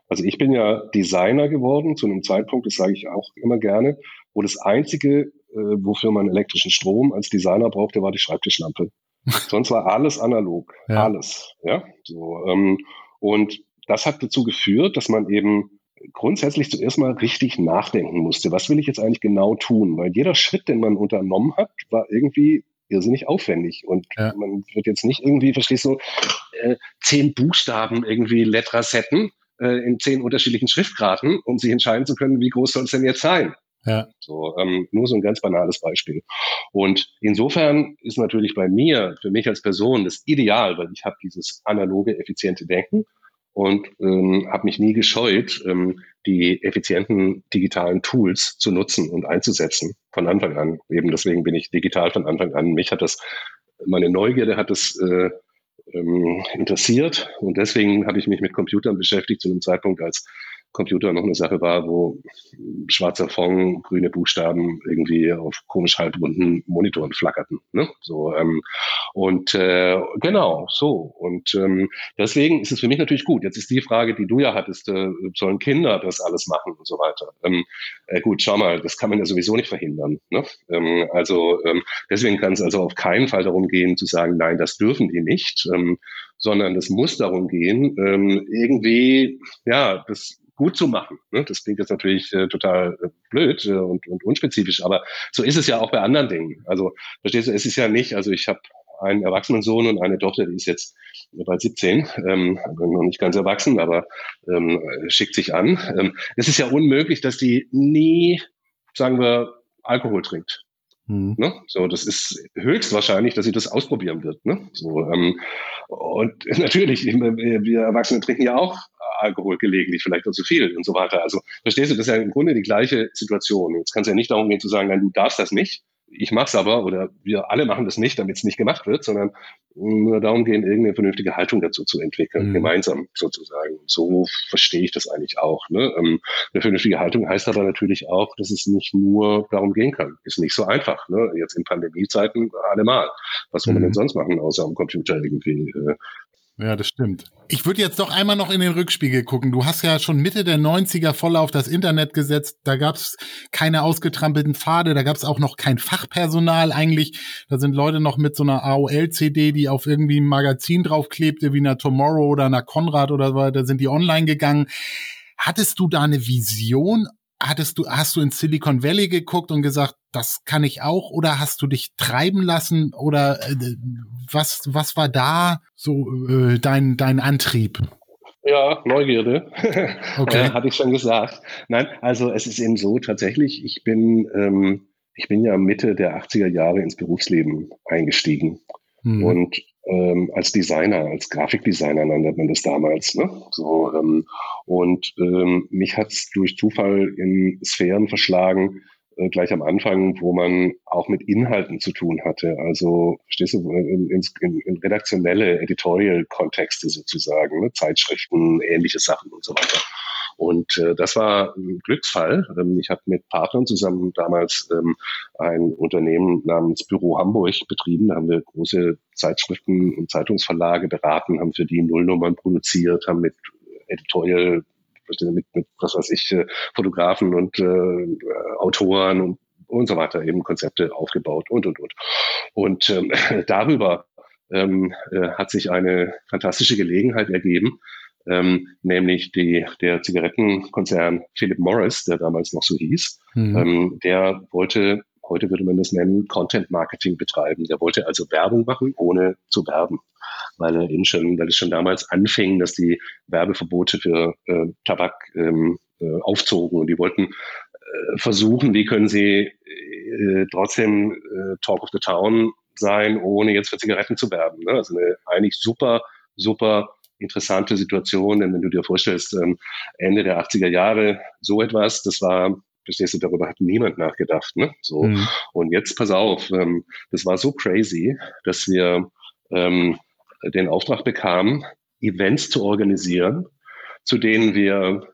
Also ich bin ja Designer geworden zu einem Zeitpunkt, das sage ich auch immer gerne, wo das Einzige, äh, wofür man elektrischen Strom als Designer brauchte, war die Schreibtischlampe. Sonst war alles analog, ja. alles. Ja, so ähm, und das hat dazu geführt, dass man eben grundsätzlich zuerst mal richtig nachdenken musste. Was will ich jetzt eigentlich genau tun? Weil jeder Schritt, den man unternommen hat, war irgendwie irrsinnig aufwendig. Und ja. man wird jetzt nicht irgendwie, verstehst du, äh, zehn Buchstaben irgendwie Letrasetten äh, in zehn unterschiedlichen Schriftgraden, um sich entscheiden zu können, wie groß soll es denn jetzt sein? Ja. So, ähm, nur so ein ganz banales Beispiel. Und insofern ist natürlich bei mir, für mich als Person, das ideal, weil ich habe dieses analoge, effiziente Denken und ähm, habe mich nie gescheut, ähm, die effizienten digitalen Tools zu nutzen und einzusetzen von Anfang an. Eben deswegen bin ich digital von Anfang an. Mich hat das, meine Neugierde hat das äh, ähm, interessiert und deswegen habe ich mich mit Computern beschäftigt zu einem Zeitpunkt, als Computer noch eine Sache war, wo schwarzer Fond, grüne Buchstaben irgendwie auf komisch halbrunden Monitoren flackerten. Ne? So ähm, und äh, genau so und ähm, deswegen ist es für mich natürlich gut. Jetzt ist die Frage, die du ja hattest, äh, sollen Kinder das alles machen und so weiter. Ähm, äh, gut, schau mal, das kann man ja sowieso nicht verhindern. Ne? Ähm, also ähm, deswegen kann es also auf keinen Fall darum gehen zu sagen, nein, das dürfen die nicht. Ähm, sondern es muss darum gehen, ähm, irgendwie, ja, das gut zu machen. Ne? Das klingt jetzt natürlich äh, total äh, blöd äh, und, und unspezifisch, aber so ist es ja auch bei anderen Dingen. Also verstehst du, es ist ja nicht, also ich habe einen erwachsenen Sohn und eine Tochter, die ist jetzt bald 17, ähm, noch nicht ganz erwachsen, aber ähm, schickt sich an. Ähm, es ist ja unmöglich, dass die nie, sagen wir, Alkohol trinkt. Mhm. Ne? So, das ist höchstwahrscheinlich, dass sie das ausprobieren wird. Ne? So, ähm, und natürlich, wir Erwachsene trinken ja auch Alkohol gelegentlich, vielleicht auch zu viel und so weiter. Also verstehst du, das ist ja im Grunde die gleiche Situation. Jetzt kann es ja nicht darum gehen zu sagen, nein, du darfst das nicht. Ich mach's aber oder wir alle machen das nicht, damit es nicht gemacht wird, sondern nur darum gehen, irgendeine vernünftige Haltung dazu zu entwickeln, mhm. gemeinsam sozusagen. So verstehe ich das eigentlich auch. Ne? Ähm, eine vernünftige Haltung heißt aber natürlich auch, dass es nicht nur darum gehen kann. Ist nicht so einfach. Ne? Jetzt in Pandemiezeiten allemal. Was soll man denn mhm. sonst machen, außer am Computer irgendwie äh, ja, das stimmt. Ich würde jetzt doch einmal noch in den Rückspiegel gucken. Du hast ja schon Mitte der 90er voll auf das Internet gesetzt. Da gab es keine ausgetrampelten Pfade, da gab es auch noch kein Fachpersonal eigentlich. Da sind Leute noch mit so einer AOL-CD, die auf irgendwie ein Magazin draufklebte, wie einer Tomorrow oder einer Konrad oder so, da sind die online gegangen. Hattest du da eine Vision hattest du, hast du in Silicon Valley geguckt und gesagt, das kann ich auch, oder hast du dich treiben lassen oder äh, was, was war da so äh, dein, dein Antrieb? Ja, Neugierde. Okay. Hatte ich schon gesagt. Nein, also es ist eben so, tatsächlich, ich bin, ähm, ich bin ja Mitte der 80er Jahre ins Berufsleben eingestiegen. Hm. Und ähm, als Designer, als Grafikdesigner nannte man das damals. Ne? So, ähm, und ähm, mich hat es durch Zufall in Sphären verschlagen, äh, gleich am Anfang, wo man auch mit Inhalten zu tun hatte. Also, verstehst du, in, in, in redaktionelle Editorial-Kontexte sozusagen, ne? Zeitschriften, ähnliche Sachen und so weiter. Und äh, das war ein Glücksfall. Ähm, ich habe mit Partnern zusammen damals ähm, ein Unternehmen namens Büro Hamburg betrieben. Da haben wir große Zeitschriften und Zeitungsverlage beraten, haben für die Nullnummern produziert, haben mit Editorial mit, mit was weiß ich, äh, Fotografen und äh, Autoren und, und so weiter eben Konzepte aufgebaut und und und. Und ähm, darüber ähm, äh, hat sich eine fantastische Gelegenheit ergeben, ähm, nämlich die, der Zigarettenkonzern Philip Morris, der damals noch so hieß, mhm. ähm, der wollte heute würde man das nennen, Content Marketing betreiben. Der wollte also Werbung machen, ohne zu werben. Weil er eben schon, weil es schon damals anfing, dass die Werbeverbote für äh, Tabak ähm, äh, aufzogen und die wollten äh, versuchen, wie können sie äh, trotzdem äh, Talk of the Town sein, ohne jetzt für Zigaretten zu werben. Ne? Also eine eigentlich super, super interessante Situation, denn wenn du dir vorstellst, ähm, Ende der 80er Jahre so etwas, das war verstehst du, darüber hat niemand nachgedacht. Ne? So. Mhm. Und jetzt pass auf, ähm, das war so crazy, dass wir ähm, den Auftrag bekamen, Events zu organisieren, zu denen wir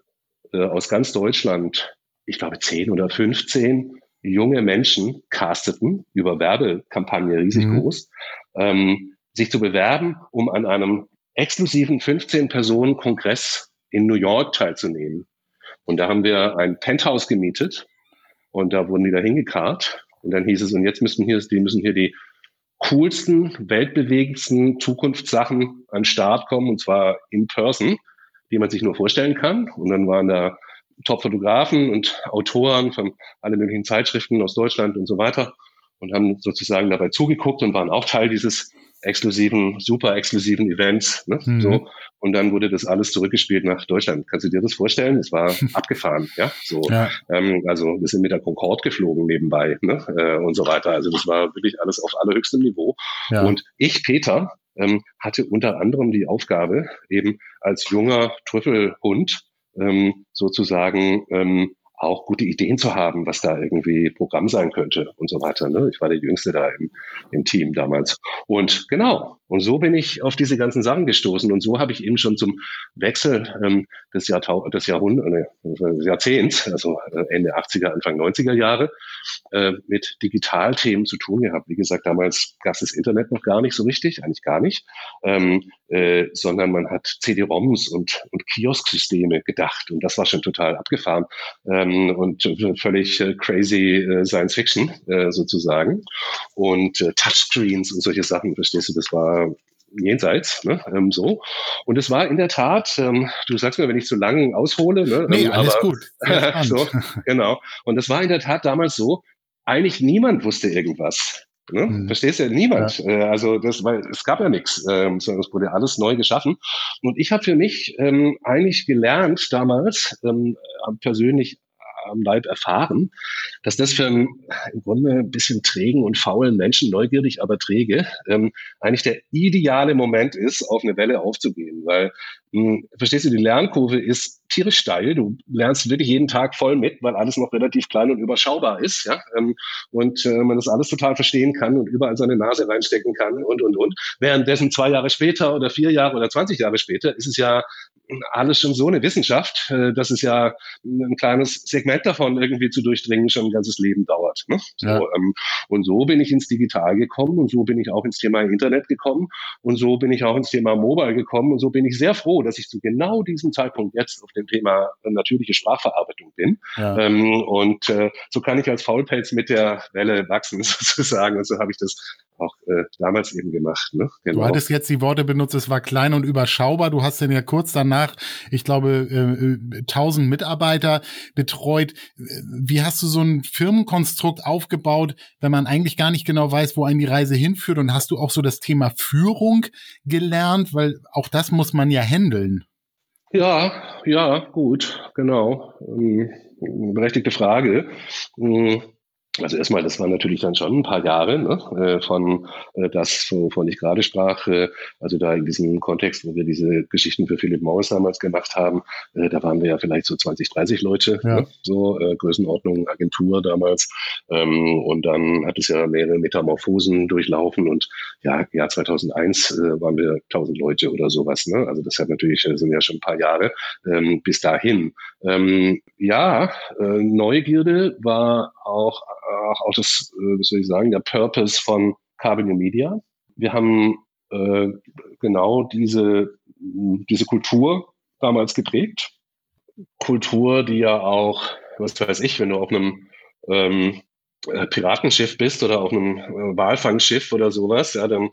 äh, aus ganz Deutschland, ich glaube 10 oder 15 junge Menschen casteten über Werbekampagne riesig mhm. groß, ähm, sich zu bewerben, um an einem exklusiven 15-Personen-Kongress in New York teilzunehmen. Und da haben wir ein Penthouse gemietet und da wurden die da hingekarrt. Und dann hieß es, und jetzt müssen hier, die müssen hier die coolsten, weltbewegendsten Zukunftssachen an Start kommen, und zwar in person, die man sich nur vorstellen kann. Und dann waren da Top-Fotografen und Autoren von allen möglichen Zeitschriften aus Deutschland und so weiter und haben sozusagen dabei zugeguckt und waren auch Teil dieses exklusiven, super exklusiven Events. Ne? Mhm. So. Und dann wurde das alles zurückgespielt nach Deutschland. Kannst du dir das vorstellen? Es war abgefahren, ja. So. Ja. Ähm, also wir sind mit der Concorde geflogen nebenbei ne? Äh, und so weiter. Also das war wirklich alles auf allerhöchstem Niveau. Ja. Und ich, Peter, ähm, hatte unter anderem die Aufgabe, eben als junger Trüffelhund ähm, sozusagen ähm, auch gute Ideen zu haben, was da irgendwie Programm sein könnte und so weiter. Ne? Ich war der Jüngste da im, im Team damals. Und genau, und so bin ich auf diese ganzen Sachen gestoßen. Und so habe ich eben schon zum Wechsel ähm, des, Jahrtau des, Jahrhund äh, Jahrzehnts, also äh, Ende 80er, Anfang 90er Jahre, äh, mit Digitalthemen zu tun gehabt. Wie gesagt, damals gab es das Internet noch gar nicht so richtig, eigentlich gar nicht, ähm, äh, sondern man hat CD-ROMs und, und Kiosksysteme gedacht. Und das war schon total abgefahren. Ähm, und völlig äh, crazy äh, Science Fiction äh, sozusagen. Und äh, Touchscreens und solche Sachen, verstehst du, das war jenseits, ne, ähm, so. Und es war in der Tat, ähm, du sagst mir, wenn ich zu lang aushole, ne, nee, ähm, alles aber, gut. so, genau. Und es war in der Tat damals so, eigentlich niemand wusste irgendwas. Ne? Hm. Verstehst du? Niemand. Ja. Äh, also das, weil es gab ja nichts, ähm, sondern es wurde alles neu geschaffen. Und ich habe für mich ähm, eigentlich gelernt damals, ähm, persönlich am Leib erfahren, dass das für einen im Grunde ein bisschen trägen und faulen Menschen, neugierig, aber träge, ähm, eigentlich der ideale Moment ist, auf eine Welle aufzugehen. Weil, mh, hm, verstehst du, die Lernkurve ist tierisch steil. Du lernst wirklich jeden Tag voll mit, weil alles noch relativ klein und überschaubar ist, ja. Ähm, und äh, man das alles total verstehen kann und überall seine Nase reinstecken kann und, und, und. Währenddessen zwei Jahre später oder vier Jahre oder 20 Jahre später ist es ja alles schon so eine Wissenschaft, äh, dass es ja ein kleines Segment davon irgendwie zu durchdringen schon ein ganzes Leben dauert. Ne? So, ja. ähm, und so bin ich ins Digital gekommen und so bin ich auch ins Thema Internet gekommen und so bin ich auch ins Thema Mobile gekommen und so bin ich sehr froh, dass ich zu genau diesem Zeitpunkt jetzt auf dem Thema natürliche Sprachverarbeitung bin. Ja. Ähm, und äh, so kann ich als Faulpelz mit der Welle wachsen sozusagen und so habe ich das auch äh, damals eben gemacht. Ne? Genau. Du hattest jetzt die Worte benutzt, es war klein und überschaubar. Du hast dann ja kurz danach, ich glaube, äh, 1000 äh, Mitarbeiter betreut. Wie hast du so ein Firmenkonstrukt aufgebaut, wenn man eigentlich gar nicht genau weiß, wo einen die Reise hinführt? Und hast du auch so das Thema Führung gelernt? Weil auch das muss man ja handeln. Ja, ja, gut, genau. Ähm, berechtigte Frage. Ähm, also erstmal, das waren natürlich dann schon ein paar Jahre ne, äh, von äh, das, wovon ich gerade sprach. Äh, also da in diesem Kontext, wo wir diese Geschichten für Philipp Morris damals gemacht haben, da waren wir ja vielleicht so 20, 30 Leute, ja. ne, so Größenordnung Agentur damals. Ähm, und dann hat es ja mehrere Metamorphosen durchlaufen und ja, Jahr 2001 äh, waren wir 1000 Leute oder sowas. Ne? Also das hat natürlich, sind ja schon ein paar Jahre ähm, bis dahin. Ähm, ja, Neugierde war auch auch, auch das, äh, wie soll ich sagen, der Purpose von Carbon Media. Wir haben äh, genau diese, diese Kultur damals geprägt. Kultur, die ja auch, was weiß ich, wenn du auf einem ähm, äh, Piratenschiff bist oder auf einem äh, Walfangschiff oder sowas, ja, dann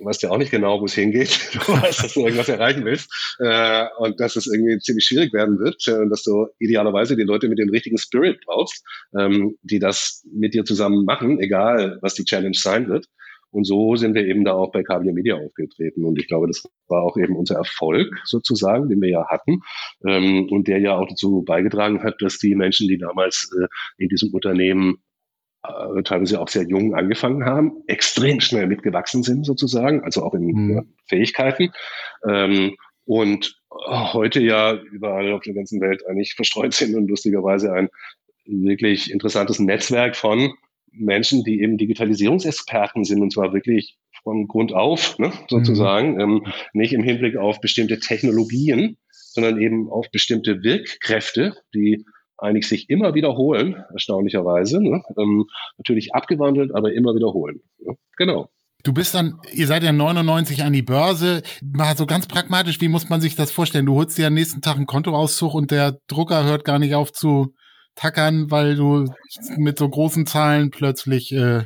weißt ja auch nicht genau, wo es hingeht. Du weißt, dass du irgendwas erreichen willst äh, und dass es irgendwie ziemlich schwierig werden wird äh, und dass du idealerweise die Leute mit dem richtigen Spirit brauchst, ähm, die das mit dir zusammen machen, egal was die Challenge sein wird. Und so sind wir eben da auch bei Cabio Media aufgetreten. Und ich glaube, das war auch eben unser Erfolg sozusagen, den wir ja hatten ähm, und der ja auch dazu beigetragen hat, dass die Menschen, die damals äh, in diesem Unternehmen äh, teilweise auch sehr jung angefangen haben, extrem schnell mitgewachsen sind sozusagen, also auch in mhm. Fähigkeiten. Ähm, und heute ja überall auf der ganzen Welt eigentlich verstreut sind und lustigerweise ein wirklich interessantes Netzwerk von Menschen, die eben Digitalisierungsexperten sind und zwar wirklich von Grund auf, ne, sozusagen, mhm. ähm, nicht im Hinblick auf bestimmte Technologien, sondern eben auf bestimmte Wirkkräfte, die eigentlich sich immer wiederholen, erstaunlicherweise. Ne? Ähm, natürlich abgewandelt, aber immer wiederholen. Ne? Genau. Du bist dann, ihr seid ja 99 an die Börse. Mal so ganz pragmatisch, wie muss man sich das vorstellen? Du holst dir am nächsten Tag einen Kontoauszug und der Drucker hört gar nicht auf zu tackern, weil du mit so großen Zahlen plötzlich äh,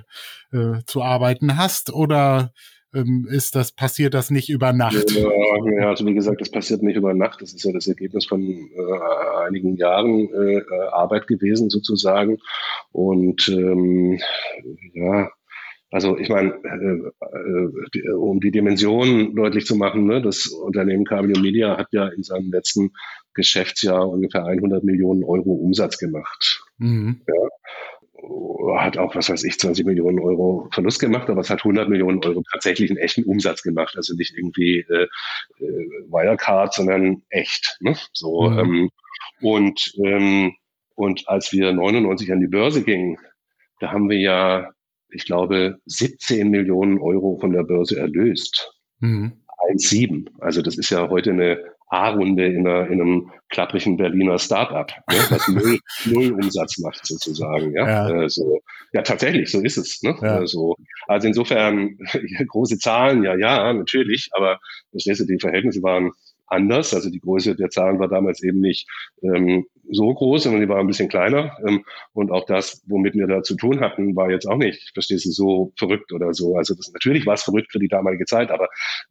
äh, zu arbeiten hast? Oder ähm, ist das, passiert das nicht über Nacht? Ja, also wie gesagt, das passiert nicht über Nacht. Das ist ja das Ergebnis von äh, einigen Jahren äh, äh Arbeit gewesen sozusagen. Und ähm, ja, also ich meine, äh, äh, um die Dimension deutlich zu machen, ne, das Unternehmen Cabrio Media hat ja in seinem letzten Geschäftsjahr ungefähr 100 Millionen Euro Umsatz gemacht. Mhm. Ja hat auch, was weiß ich, 20 Millionen Euro Verlust gemacht, aber es hat 100 Millionen Euro tatsächlich einen echten Umsatz gemacht. Also nicht irgendwie äh, äh, Wirecard, sondern echt. Ne? So, mhm. ähm, und, ähm, und als wir 99 an die Börse gingen, da haben wir ja, ich glaube, 17 Millionen Euro von der Börse erlöst. Mhm. 1,7. Also das ist ja heute eine A-Runde in, einer, in einem klapprigen Berliner Startup, ne, was null, null Umsatz macht sozusagen. Ja? Ja. Äh, so. ja, tatsächlich, so ist es. Ne? Ja. Also, also insofern große Zahlen, ja, ja, natürlich, aber verstehst du, die Verhältnisse waren anders. Also die Größe der Zahlen war damals eben nicht ähm, so groß, sondern die war ein bisschen kleiner. Ähm, und auch das, womit wir da zu tun hatten, war jetzt auch nicht, verstehst du, so verrückt oder so. Also das natürlich war es verrückt für die damalige Zeit, aber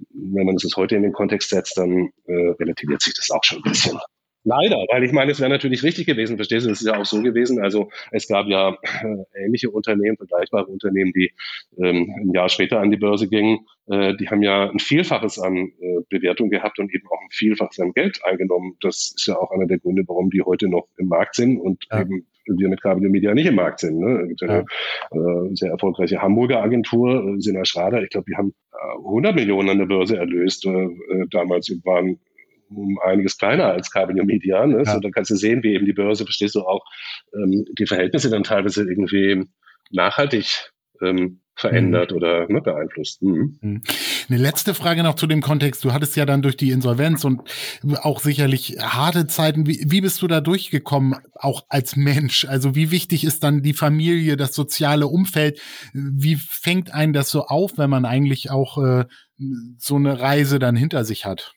wenn man das heute in den Kontext setzt, dann äh, relativiert sich das auch schon ein bisschen. Leider, weil ich meine, es wäre natürlich richtig gewesen, verstehst du, es ist ja auch so gewesen. Also es gab ja äh, ähnliche Unternehmen, vergleichbare Unternehmen, die ähm, ein Jahr später an die Börse gingen, äh, die haben ja ein Vielfaches an äh, Bewertung gehabt und eben auch ein Vielfaches an Geld eingenommen. Das ist ja auch einer der Gründe, warum die heute noch im Markt sind und ja. eben wir mit Cabrio Media nicht im Markt sind. Ne? Eine äh, sehr erfolgreiche Hamburger Agentur, äh, Sina Schrader, ich glaube, die haben äh, 100 Millionen an der Börse erlöst. Äh, äh damals waren um einiges kleiner als Cabrio Media. Ne? Ja. So, dann kannst du sehen, wie eben die Börse, verstehst du auch, ähm, die Verhältnisse dann teilweise irgendwie nachhaltig ähm, verändert mhm. oder ne, beeinflusst. Mhm. mhm. Eine letzte Frage noch zu dem Kontext. Du hattest ja dann durch die Insolvenz und auch sicherlich harte Zeiten. Wie, wie bist du da durchgekommen, auch als Mensch? Also wie wichtig ist dann die Familie, das soziale Umfeld? Wie fängt einen das so auf, wenn man eigentlich auch äh, so eine Reise dann hinter sich hat?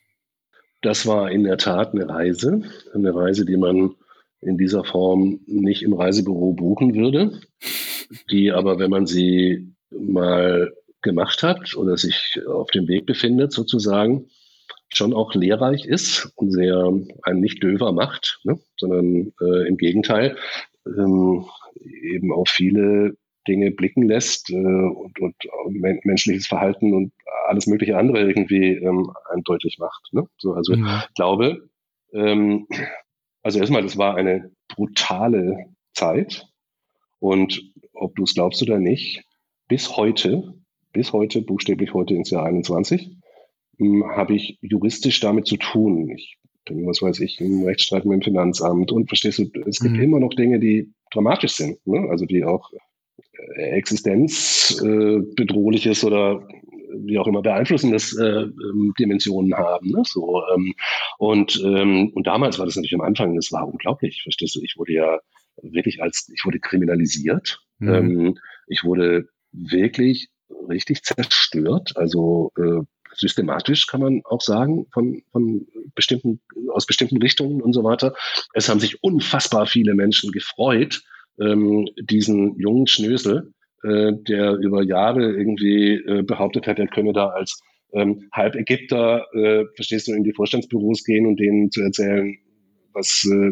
Das war in der Tat eine Reise, eine Reise, die man in dieser Form nicht im Reisebüro buchen würde, die aber, wenn man sie mal gemacht hat oder sich auf dem Weg befindet, sozusagen, schon auch lehrreich ist und sehr einen nicht döver macht, ne? sondern äh, im Gegenteil ähm, eben auf viele Dinge blicken lässt äh, und, und men menschliches Verhalten und alles mögliche andere irgendwie ähm, eindeutig macht. Ne? So, also mhm. ich glaube, ähm, also erstmal, das war eine brutale Zeit und ob du es glaubst oder nicht, bis heute, bis heute, buchstäblich heute ins Jahr 21, hm, habe ich juristisch damit zu tun. Ich bin, was weiß ich, im Rechtsstreit mit dem Finanzamt und verstehst du, es gibt mhm. immer noch Dinge, die dramatisch sind, ne? also die auch existenzbedrohliches äh, oder wie auch immer beeinflussendes äh, ähm, Dimensionen haben. Ne? So, ähm, und, ähm, und damals war das natürlich am Anfang, das war unglaublich, verstehst du? Ich wurde ja wirklich als, ich wurde kriminalisiert. Mhm. Ähm, ich wurde wirklich richtig zerstört. Also äh, systematisch kann man auch sagen, von, von bestimmten, aus bestimmten Richtungen und so weiter. Es haben sich unfassbar viele Menschen gefreut, ähm, diesen jungen Schnösel äh, der über Jahre irgendwie äh, behauptet hat, er könne da als ähm, halb Ägypter, äh, verstehst du, in die Vorstandsbüros gehen und denen zu erzählen, was, äh,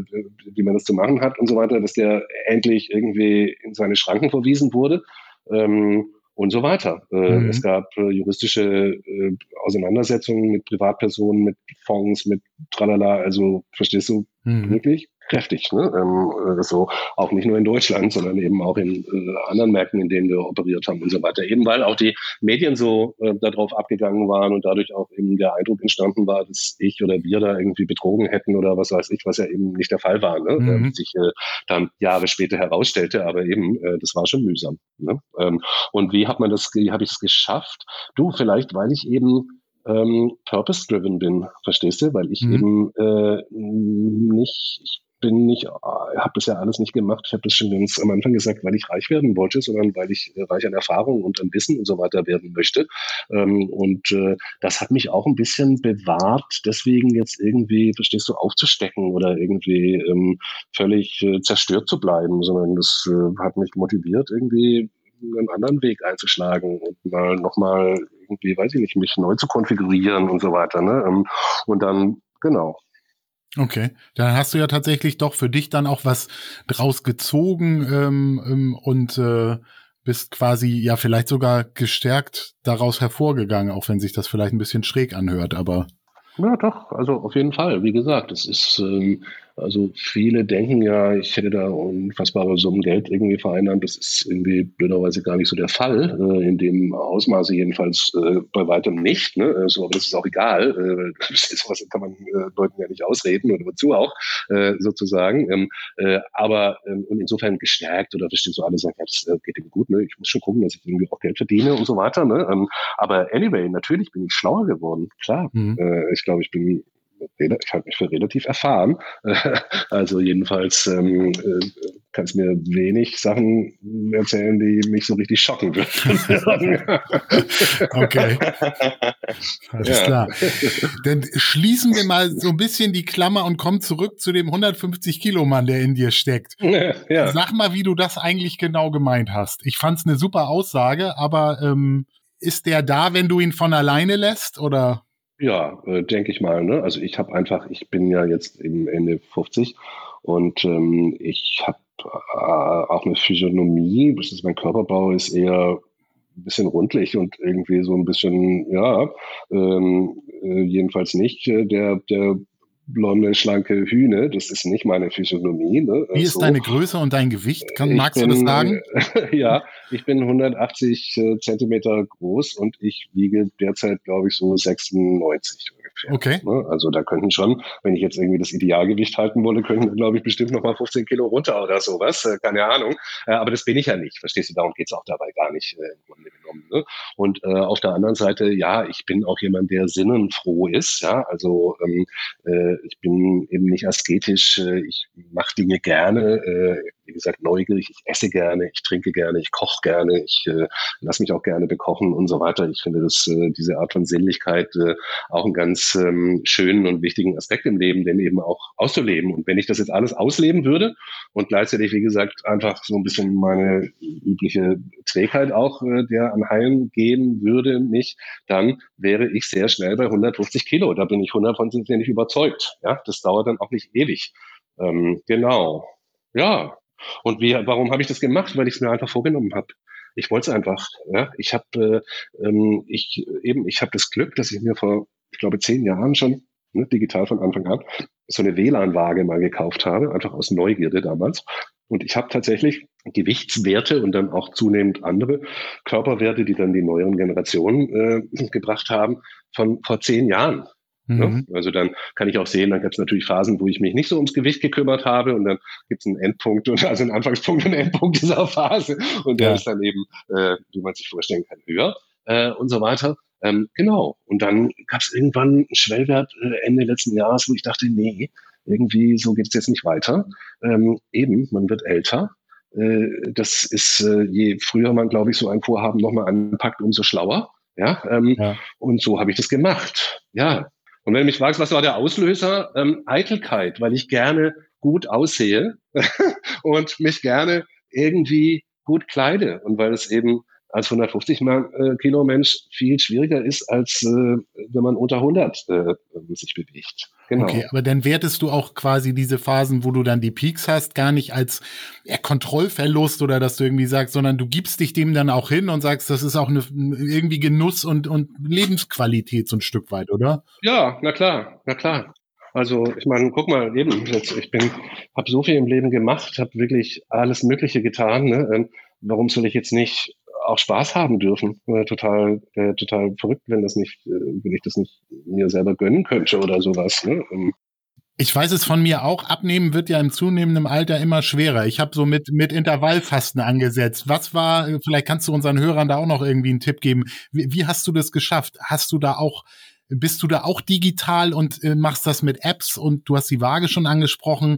wie man das zu machen hat und so weiter, dass der endlich irgendwie in seine Schranken verwiesen wurde. Ähm, und so weiter. Äh, mhm. Es gab äh, juristische äh, Auseinandersetzungen mit Privatpersonen, mit Fonds, mit Tralala, also verstehst du mhm. wirklich kräftig. Ne? Ähm, äh, so auch nicht nur in Deutschland, sondern eben auch in äh, anderen Märkten, in denen wir operiert haben und so weiter. Eben weil auch die Medien so äh, darauf abgegangen waren und dadurch auch eben der Eindruck entstanden war, dass ich oder wir da irgendwie betrogen hätten oder was weiß ich, was ja eben nicht der Fall war, ne? Mhm. Ähm, sich äh, dann Jahre später herausstellte, aber eben äh, das war schon mühsam. Ne? Ähm, und wie hat man das, wie habe ich es geschafft? Du, vielleicht, weil ich eben ähm, purpose-driven bin, verstehst du? Weil ich mhm. eben äh, nicht, ich bin nicht, habe das ja alles nicht gemacht. Ich habe das schon ganz am Anfang gesagt, weil ich reich werden wollte, sondern weil ich äh, reich an Erfahrung und an Wissen und so weiter werden möchte. Ähm, und äh, das hat mich auch ein bisschen bewahrt, deswegen jetzt irgendwie, verstehst du, aufzustecken oder irgendwie ähm, völlig äh, zerstört zu bleiben, sondern das äh, hat mich motiviert, irgendwie einen anderen Weg einzuschlagen und mal nochmal irgendwie, weiß ich nicht, mich neu zu konfigurieren und so weiter. Ne? Ähm, und dann, genau, Okay, dann hast du ja tatsächlich doch für dich dann auch was draus gezogen ähm, ähm, und äh, bist quasi ja vielleicht sogar gestärkt daraus hervorgegangen, auch wenn sich das vielleicht ein bisschen schräg anhört, aber. Ja, doch, also auf jeden Fall. Wie gesagt, es ist ähm, also viele denken ja, ich hätte da unfassbare Summen Geld irgendwie vereinnahmt. Das ist irgendwie blöderweise gar nicht so der Fall, äh, in dem Ausmaße jedenfalls äh, bei weitem nicht. Ne? So, aber das ist auch egal. Äh, sowas kann man äh, Leuten ja nicht ausreden oder wozu auch, äh, sozusagen. Ähm, äh, aber ähm, und insofern gestärkt oder verstehst du alle sagen, ja, das äh, geht ihm gut, ne? ich muss schon gucken, dass ich irgendwie auch Geld verdiene und so weiter. Ne? Ähm, aber anyway, natürlich bin ich schlauer geworden, klar. Mhm. Äh, ich glaube, ich bin ich halte mich für relativ erfahren. Also jedenfalls ähm, äh, kannst mir wenig Sachen erzählen, die mich so richtig schocken würden. okay. Alles ja. klar. Dann schließen wir mal so ein bisschen die Klammer und kommen zurück zu dem 150 Kilo Mann, der in dir steckt. Ja. Sag mal, wie du das eigentlich genau gemeint hast. Ich fand es eine super Aussage, aber ähm, ist der da, wenn du ihn von alleine lässt oder? Ja, äh, denke ich mal. Ne? Also ich habe einfach, ich bin ja jetzt im Ende 50 und ähm, ich habe äh, auch eine Physiognomie, das ist mein Körperbau ist eher ein bisschen rundlich und irgendwie so ein bisschen, ja, ähm, äh, jedenfalls nicht äh, der, der blonde, schlanke Hühne. Das ist nicht meine Physiognomie. Ne? Wie ist so. deine Größe und dein Gewicht? Kann, magst bin, du das sagen? ja, ich bin 180 äh, Zentimeter groß und ich wiege derzeit, glaube ich, so 96 ungefähr. Okay. Ne? Also da könnten schon, wenn ich jetzt irgendwie das Idealgewicht halten wolle, könnten, glaube ich, bestimmt noch mal 15 Kilo runter oder sowas. Äh, keine Ahnung. Äh, aber das bin ich ja nicht. Verstehst du? Darum geht's auch dabei gar nicht äh, im Grunde genommen. Ne? Und äh, auf der anderen Seite, ja, ich bin auch jemand, der sinnenfroh ist. Ja, also ähm, äh, ich bin eben nicht asketisch. Äh, ich mache Dinge gerne. Äh, wie gesagt, neugierig. Ich esse gerne, ich trinke gerne, ich koche gerne, ich äh, lasse mich auch gerne bekochen und so weiter. Ich finde, dass äh, diese Art von Sinnlichkeit äh, auch einen ganz ähm, schönen und wichtigen Aspekt im Leben, denn eben auch auszuleben. Und wenn ich das jetzt alles ausleben würde und gleichzeitig, wie gesagt, einfach so ein bisschen meine übliche Trägheit auch äh, der anheilen gehen würde, mich, dann wäre ich sehr schnell bei 150 Kilo. Da bin ich hundertprozentig überzeugt. Ja, das dauert dann auch nicht ewig. Ähm, genau. Ja, und wie, warum habe ich das gemacht? Weil ich es mir einfach vorgenommen habe. Ich wollte es einfach. Ja? Ich habe äh, ähm, ich eben, ich habe das Glück, dass ich mir vor, ich glaube, zehn Jahren schon ne, digital von Anfang an so eine WLAN-Waage mal gekauft habe, einfach aus Neugierde damals. Und ich habe tatsächlich Gewichtswerte und dann auch zunehmend andere Körperwerte, die dann die neueren Generationen äh, gebracht haben, von vor zehn Jahren. Ne? Mhm. Also dann kann ich auch sehen, dann gibt es natürlich Phasen, wo ich mich nicht so ums Gewicht gekümmert habe und dann gibt es einen Endpunkt und also einen Anfangspunkt und einen Endpunkt dieser Phase und der ja. ist dann eben, äh, wie man sich vorstellen kann, höher äh, und so weiter. Ähm, genau. Und dann gab es irgendwann einen Schwellwert äh, Ende letzten Jahres, wo ich dachte, nee, irgendwie so geht es jetzt nicht weiter. Ähm, eben, man wird älter. Äh, das ist, äh, je früher man, glaube ich, so ein Vorhaben nochmal anpackt, umso schlauer. Ja, ähm, ja. und so habe ich das gemacht. Ja, und wenn du mich fragst, was war der Auslöser? Ähm, Eitelkeit, weil ich gerne gut aussehe und mich gerne irgendwie gut kleide und weil es eben als 150 äh, Kilo Mensch viel schwieriger ist, als äh, wenn man unter 100 äh, sich bewegt. Genau. Okay, aber dann wertest du auch quasi diese Phasen, wo du dann die Peaks hast, gar nicht als ja, Kontrollverlust oder dass du irgendwie sagst, sondern du gibst dich dem dann auch hin und sagst, das ist auch eine, irgendwie Genuss und, und Lebensqualität so ein Stück weit, oder? Ja, na klar, na klar. Also ich meine, guck mal, eben jetzt, ich bin, habe so viel im Leben gemacht, habe wirklich alles Mögliche getan. Ne? Ähm, warum soll ich jetzt nicht auch Spaß haben dürfen. Total, äh, total verrückt, wenn das nicht, äh, wenn ich das nicht mir selber gönnen könnte oder sowas. Ne? Ähm. Ich weiß es von mir auch, abnehmen wird ja im zunehmenden Alter immer schwerer. Ich habe so mit, mit Intervallfasten angesetzt. Was war, vielleicht kannst du unseren Hörern da auch noch irgendwie einen Tipp geben. Wie, wie hast du das geschafft? Hast du da auch, bist du da auch digital und äh, machst das mit Apps und du hast die Waage schon angesprochen?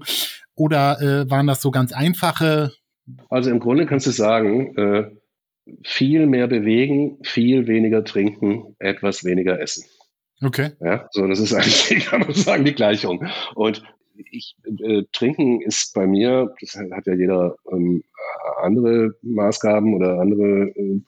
Oder äh, waren das so ganz einfache? Also im Grunde kannst du sagen, äh, viel mehr bewegen, viel weniger trinken, etwas weniger essen. Okay. Ja, so das ist eigentlich, kann man sagen, die Gleichung. Und ich, äh, Trinken ist bei mir, das hat ja jeder ähm, andere Maßgaben oder andere äh,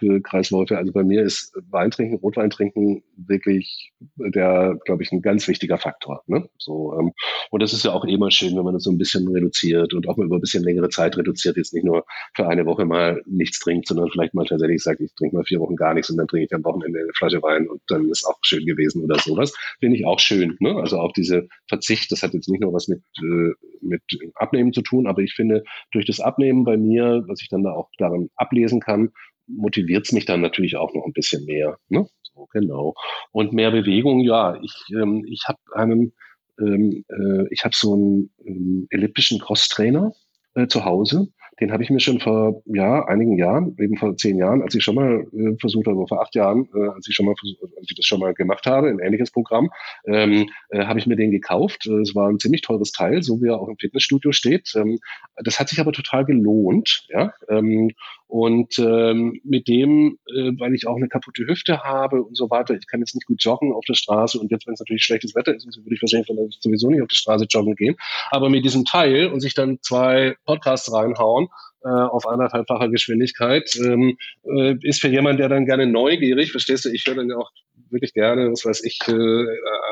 Wirkkreisläufe. Also bei mir ist Weintrinken, Rotweintrinken wirklich der, glaube ich, ein ganz wichtiger Faktor. Ne? So, ähm, und das ist ja auch immer schön, wenn man das so ein bisschen reduziert und auch mal über ein bisschen längere Zeit reduziert, jetzt nicht nur für eine Woche mal nichts trinkt, sondern vielleicht mal tatsächlich sagt, ich trinke mal vier Wochen gar nichts und dann trinke ich am Wochenende eine Flasche Wein und dann ist auch schön gewesen oder sowas. Finde ich auch schön. Ne? Also auch diese Verzicht, das hat jetzt nicht nur was mit, äh, mit Abnehmen zu tun, aber ich finde, durch das Abnehmen bei mir, was ich dann da auch daran ablesen kann, motiviert es mich dann natürlich auch noch ein bisschen mehr. Ne? So, genau. Und mehr Bewegung, ja, ich, ähm, ich habe einen, ähm, äh, ich habe so einen ähm, elliptischen Cross-Trainer äh, zu Hause den habe ich mir schon vor ja, einigen Jahren, eben vor zehn Jahren, als ich schon mal äh, versucht habe, vor acht Jahren, äh, als ich schon mal als ich das schon mal gemacht habe, ein ähnliches Programm, ähm, äh, habe ich mir den gekauft. Es war ein ziemlich teures Teil, so wie er auch im Fitnessstudio steht. Ähm, das hat sich aber total gelohnt, ja. Ähm, und ähm, mit dem, äh, weil ich auch eine kaputte Hüfte habe und so weiter, ich kann jetzt nicht gut joggen auf der Straße und jetzt, wenn es natürlich schlechtes Wetter ist, würde ich wahrscheinlich sowieso nicht auf der Straße joggen gehen. Aber mit diesem Teil und sich dann zwei Podcasts reinhauen, äh, auf anderthalbfacher Geschwindigkeit, ähm, äh, ist für jemanden, der dann gerne neugierig, verstehst du, ich höre dann ja auch wirklich gerne, was weiß ich, äh,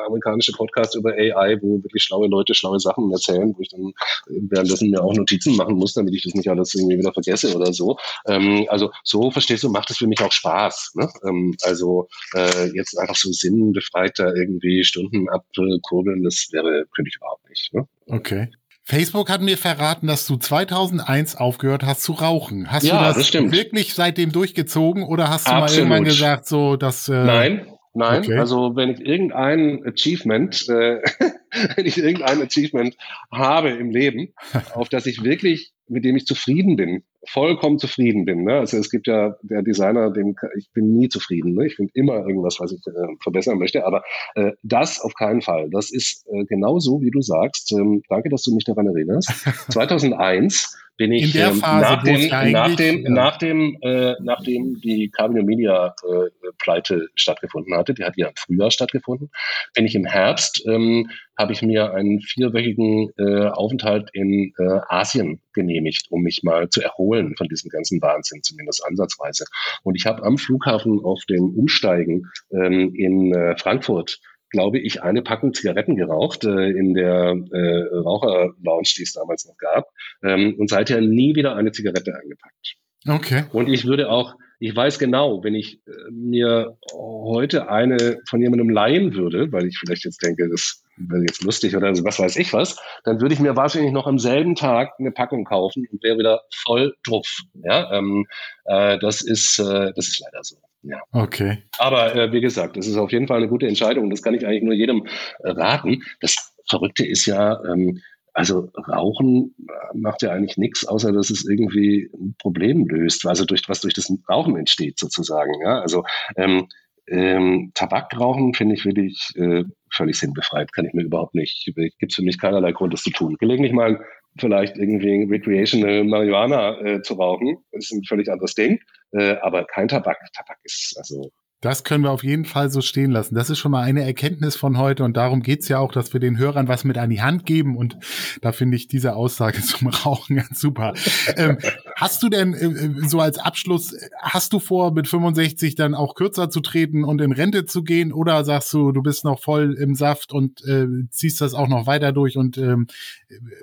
amerikanische Podcasts über AI, wo wirklich schlaue Leute schlaue Sachen erzählen, wo ich dann währenddessen mir auch Notizen machen muss, damit ich das nicht alles irgendwie wieder vergesse oder so. Ähm, also so, verstehst du, macht es für mich auch Spaß. Ne? Ähm, also äh, jetzt einfach so sinnbefreit da irgendwie Stunden abkurbeln, das wäre, könnte ich überhaupt nicht. Ne? Okay. Facebook hat mir verraten, dass du 2001 aufgehört hast zu rauchen. Hast ja, du das, das wirklich seitdem durchgezogen oder hast du Absolut. mal irgendwann gesagt, so dass äh, Nein, nein. Okay. Also wenn ich irgendein Achievement, äh, wenn ich irgendein Achievement habe im Leben, auf das ich wirklich, mit dem ich zufrieden bin, vollkommen zufrieden bin. Ne? Also es gibt ja der Designer, dem ich bin nie zufrieden. Ne? Ich finde immer irgendwas, was ich äh, verbessern möchte. Aber äh, das auf keinen Fall. Das ist äh, genau so, wie du sagst. Ähm, danke, dass du mich daran erinnerst. 2001 bin ich In der ähm, Phase, nach, dem, nach dem, ja. nach dem, äh, nachdem die Cabrio Media äh, Pleite stattgefunden hatte, die hat ja im Frühjahr stattgefunden, bin ich im Herbst, ähm, habe ich mir einen vierwöchigen äh, Aufenthalt in äh, Asien genehmigt, um mich mal zu erholen von diesem ganzen Wahnsinn, zumindest ansatzweise. Und ich habe am Flughafen auf dem Umsteigen ähm, in äh, Frankfurt glaube ich, eine Packung Zigaretten geraucht äh, in der äh, Raucherlounge, die es damals noch gab. Ähm, und seither nie wieder eine Zigarette eingepackt. Okay. Und ich würde auch, ich weiß genau, wenn ich äh, mir heute eine von jemandem leihen würde, weil ich vielleicht jetzt denke, das wäre jetzt lustig oder was weiß ich was, dann würde ich mir wahrscheinlich noch am selben Tag eine Packung kaufen und wäre wieder voll drauf. Ja, ähm, äh, das ist, äh, das ist leider so. Ja. Okay. Aber äh, wie gesagt, das ist auf jeden Fall eine gute Entscheidung. Das kann ich eigentlich nur jedem äh, raten. Das Verrückte ist ja, ähm, also Rauchen äh, macht ja eigentlich nichts, außer dass es irgendwie ein Problem löst, also durch was durch das Rauchen entsteht sozusagen. Ja, also ähm, ähm, Tabakrauchen finde ich wirklich äh, völlig sinnbefreit, kann ich mir überhaupt nicht. Gibt es für mich keinerlei Grund, das zu tun. Gelegentlich mal vielleicht irgendwie recreational Marihuana äh, zu rauchen, ist ein völlig anderes Ding, äh, aber kein Tabak. Tabak ist also das können wir auf jeden Fall so stehen lassen. Das ist schon mal eine Erkenntnis von heute und darum geht's ja auch, dass wir den Hörern was mit an die Hand geben und da finde ich diese Aussage zum Rauchen ganz super. ähm, Hast du denn äh, äh, so als Abschluss, hast du vor, mit 65 dann auch kürzer zu treten und in Rente zu gehen? Oder sagst du, du bist noch voll im Saft und äh, ziehst das auch noch weiter durch und ähm,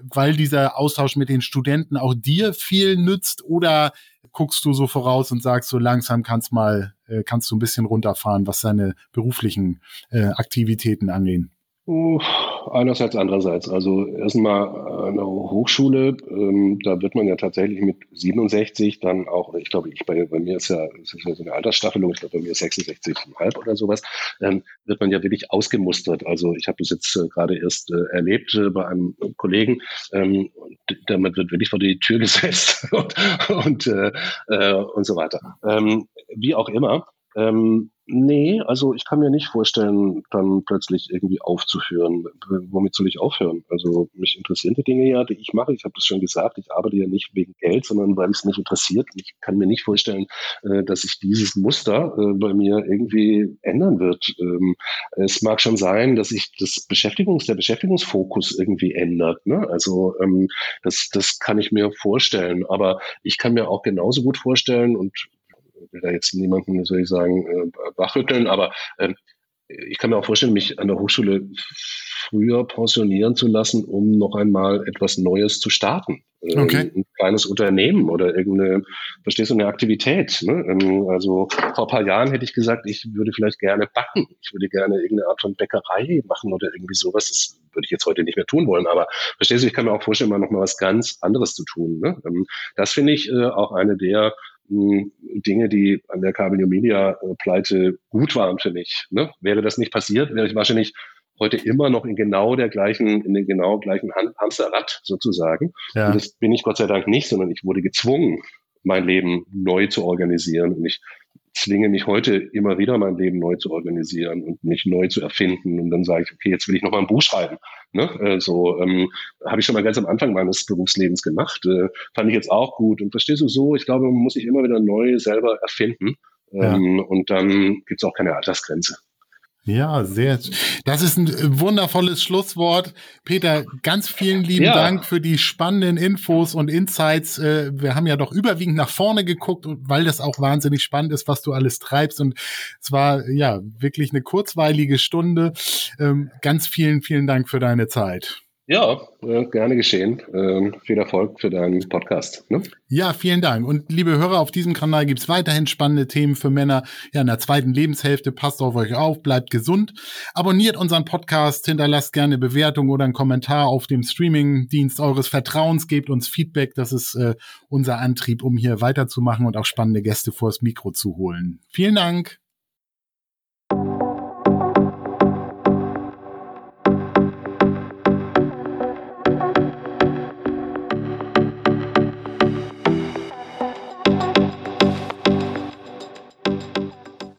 weil dieser Austausch mit den Studenten auch dir viel nützt? Oder guckst du so voraus und sagst, so langsam kannst mal, äh, kannst du ein bisschen runterfahren, was deine beruflichen äh, Aktivitäten angehen? Einerseits, andererseits. Also erstmal der Hochschule, ähm, da wird man ja tatsächlich mit 67 dann auch, ich glaube, ich bei, bei mir ist ja, ist ja so eine Altersstaffelung, ich glaube, bei mir ist 66,5 oder sowas, ähm, wird man ja wirklich ausgemustert. Also ich habe das jetzt äh, gerade erst äh, erlebt äh, bei einem Kollegen, ähm, damit wird wirklich vor die Tür gesetzt und, und, äh, äh, und so weiter. Ähm, wie auch immer. Ähm, Nee, also ich kann mir nicht vorstellen, dann plötzlich irgendwie aufzuhören. Womit soll ich aufhören? Also mich interessieren die Dinge ja, die ich mache. Ich habe das schon gesagt, ich arbeite ja nicht wegen Geld, sondern weil es mich interessiert. Ich kann mir nicht vorstellen, äh, dass sich dieses Muster äh, bei mir irgendwie ändern wird. Ähm, es mag schon sein, dass sich das Beschäftigungs, der Beschäftigungsfokus irgendwie ändert. Ne? Also ähm, das, das kann ich mir vorstellen. Aber ich kann mir auch genauso gut vorstellen und will da jetzt niemanden, soll ich sagen, äh, wachrütteln, aber äh, ich kann mir auch vorstellen, mich an der Hochschule früher pensionieren zu lassen, um noch einmal etwas Neues zu starten. Ähm, okay. Ein kleines Unternehmen oder irgendeine, verstehst du, eine Aktivität. Ne? Ähm, also vor ein paar Jahren hätte ich gesagt, ich würde vielleicht gerne backen. Ich würde gerne irgendeine Art von Bäckerei machen oder irgendwie sowas. Das würde ich jetzt heute nicht mehr tun wollen. Aber verstehst du, ich kann mir auch vorstellen, mal noch mal was ganz anderes zu tun. Ne? Ähm, das finde ich äh, auch eine der Dinge, die an der Carbon Media äh, Pleite gut waren für mich. Ne? Wäre das nicht passiert, wäre ich wahrscheinlich heute immer noch in genau der gleichen, in den genau gleichen Hamsterrad sozusagen. Ja. Und das bin ich Gott sei Dank nicht, sondern ich wurde gezwungen, mein Leben neu zu organisieren. Und ich zwinge mich heute immer wieder, mein Leben neu zu organisieren und mich neu zu erfinden. Und dann sage ich, okay, jetzt will ich noch mal ein Buch schreiben. Ne? Äh, so ähm, habe ich schon mal ganz am Anfang meines Berufslebens gemacht. Äh, fand ich jetzt auch gut. Und verstehst du so, ich glaube, man muss sich immer wieder neu selber erfinden. Ähm, ja. Und dann gibt's auch keine Altersgrenze. Ja, sehr. Das ist ein wundervolles Schlusswort. Peter, ganz vielen lieben ja. Dank für die spannenden Infos und Insights. Äh, wir haben ja doch überwiegend nach vorne geguckt, weil das auch wahnsinnig spannend ist, was du alles treibst. Und es war ja wirklich eine kurzweilige Stunde. Ähm, ganz vielen, vielen Dank für deine Zeit. Ja, äh, gerne geschehen. Ähm, viel Erfolg für deinen Podcast. Ne? Ja, vielen Dank. Und liebe Hörer, auf diesem Kanal gibt's weiterhin spannende Themen für Männer ja, in der zweiten Lebenshälfte. Passt auf euch auf, bleibt gesund. Abonniert unseren Podcast, hinterlasst gerne Bewertung oder einen Kommentar auf dem Streaming-Dienst eures Vertrauens, gebt uns Feedback. Das ist äh, unser Antrieb, um hier weiterzumachen und auch spannende Gäste vors Mikro zu holen. Vielen Dank.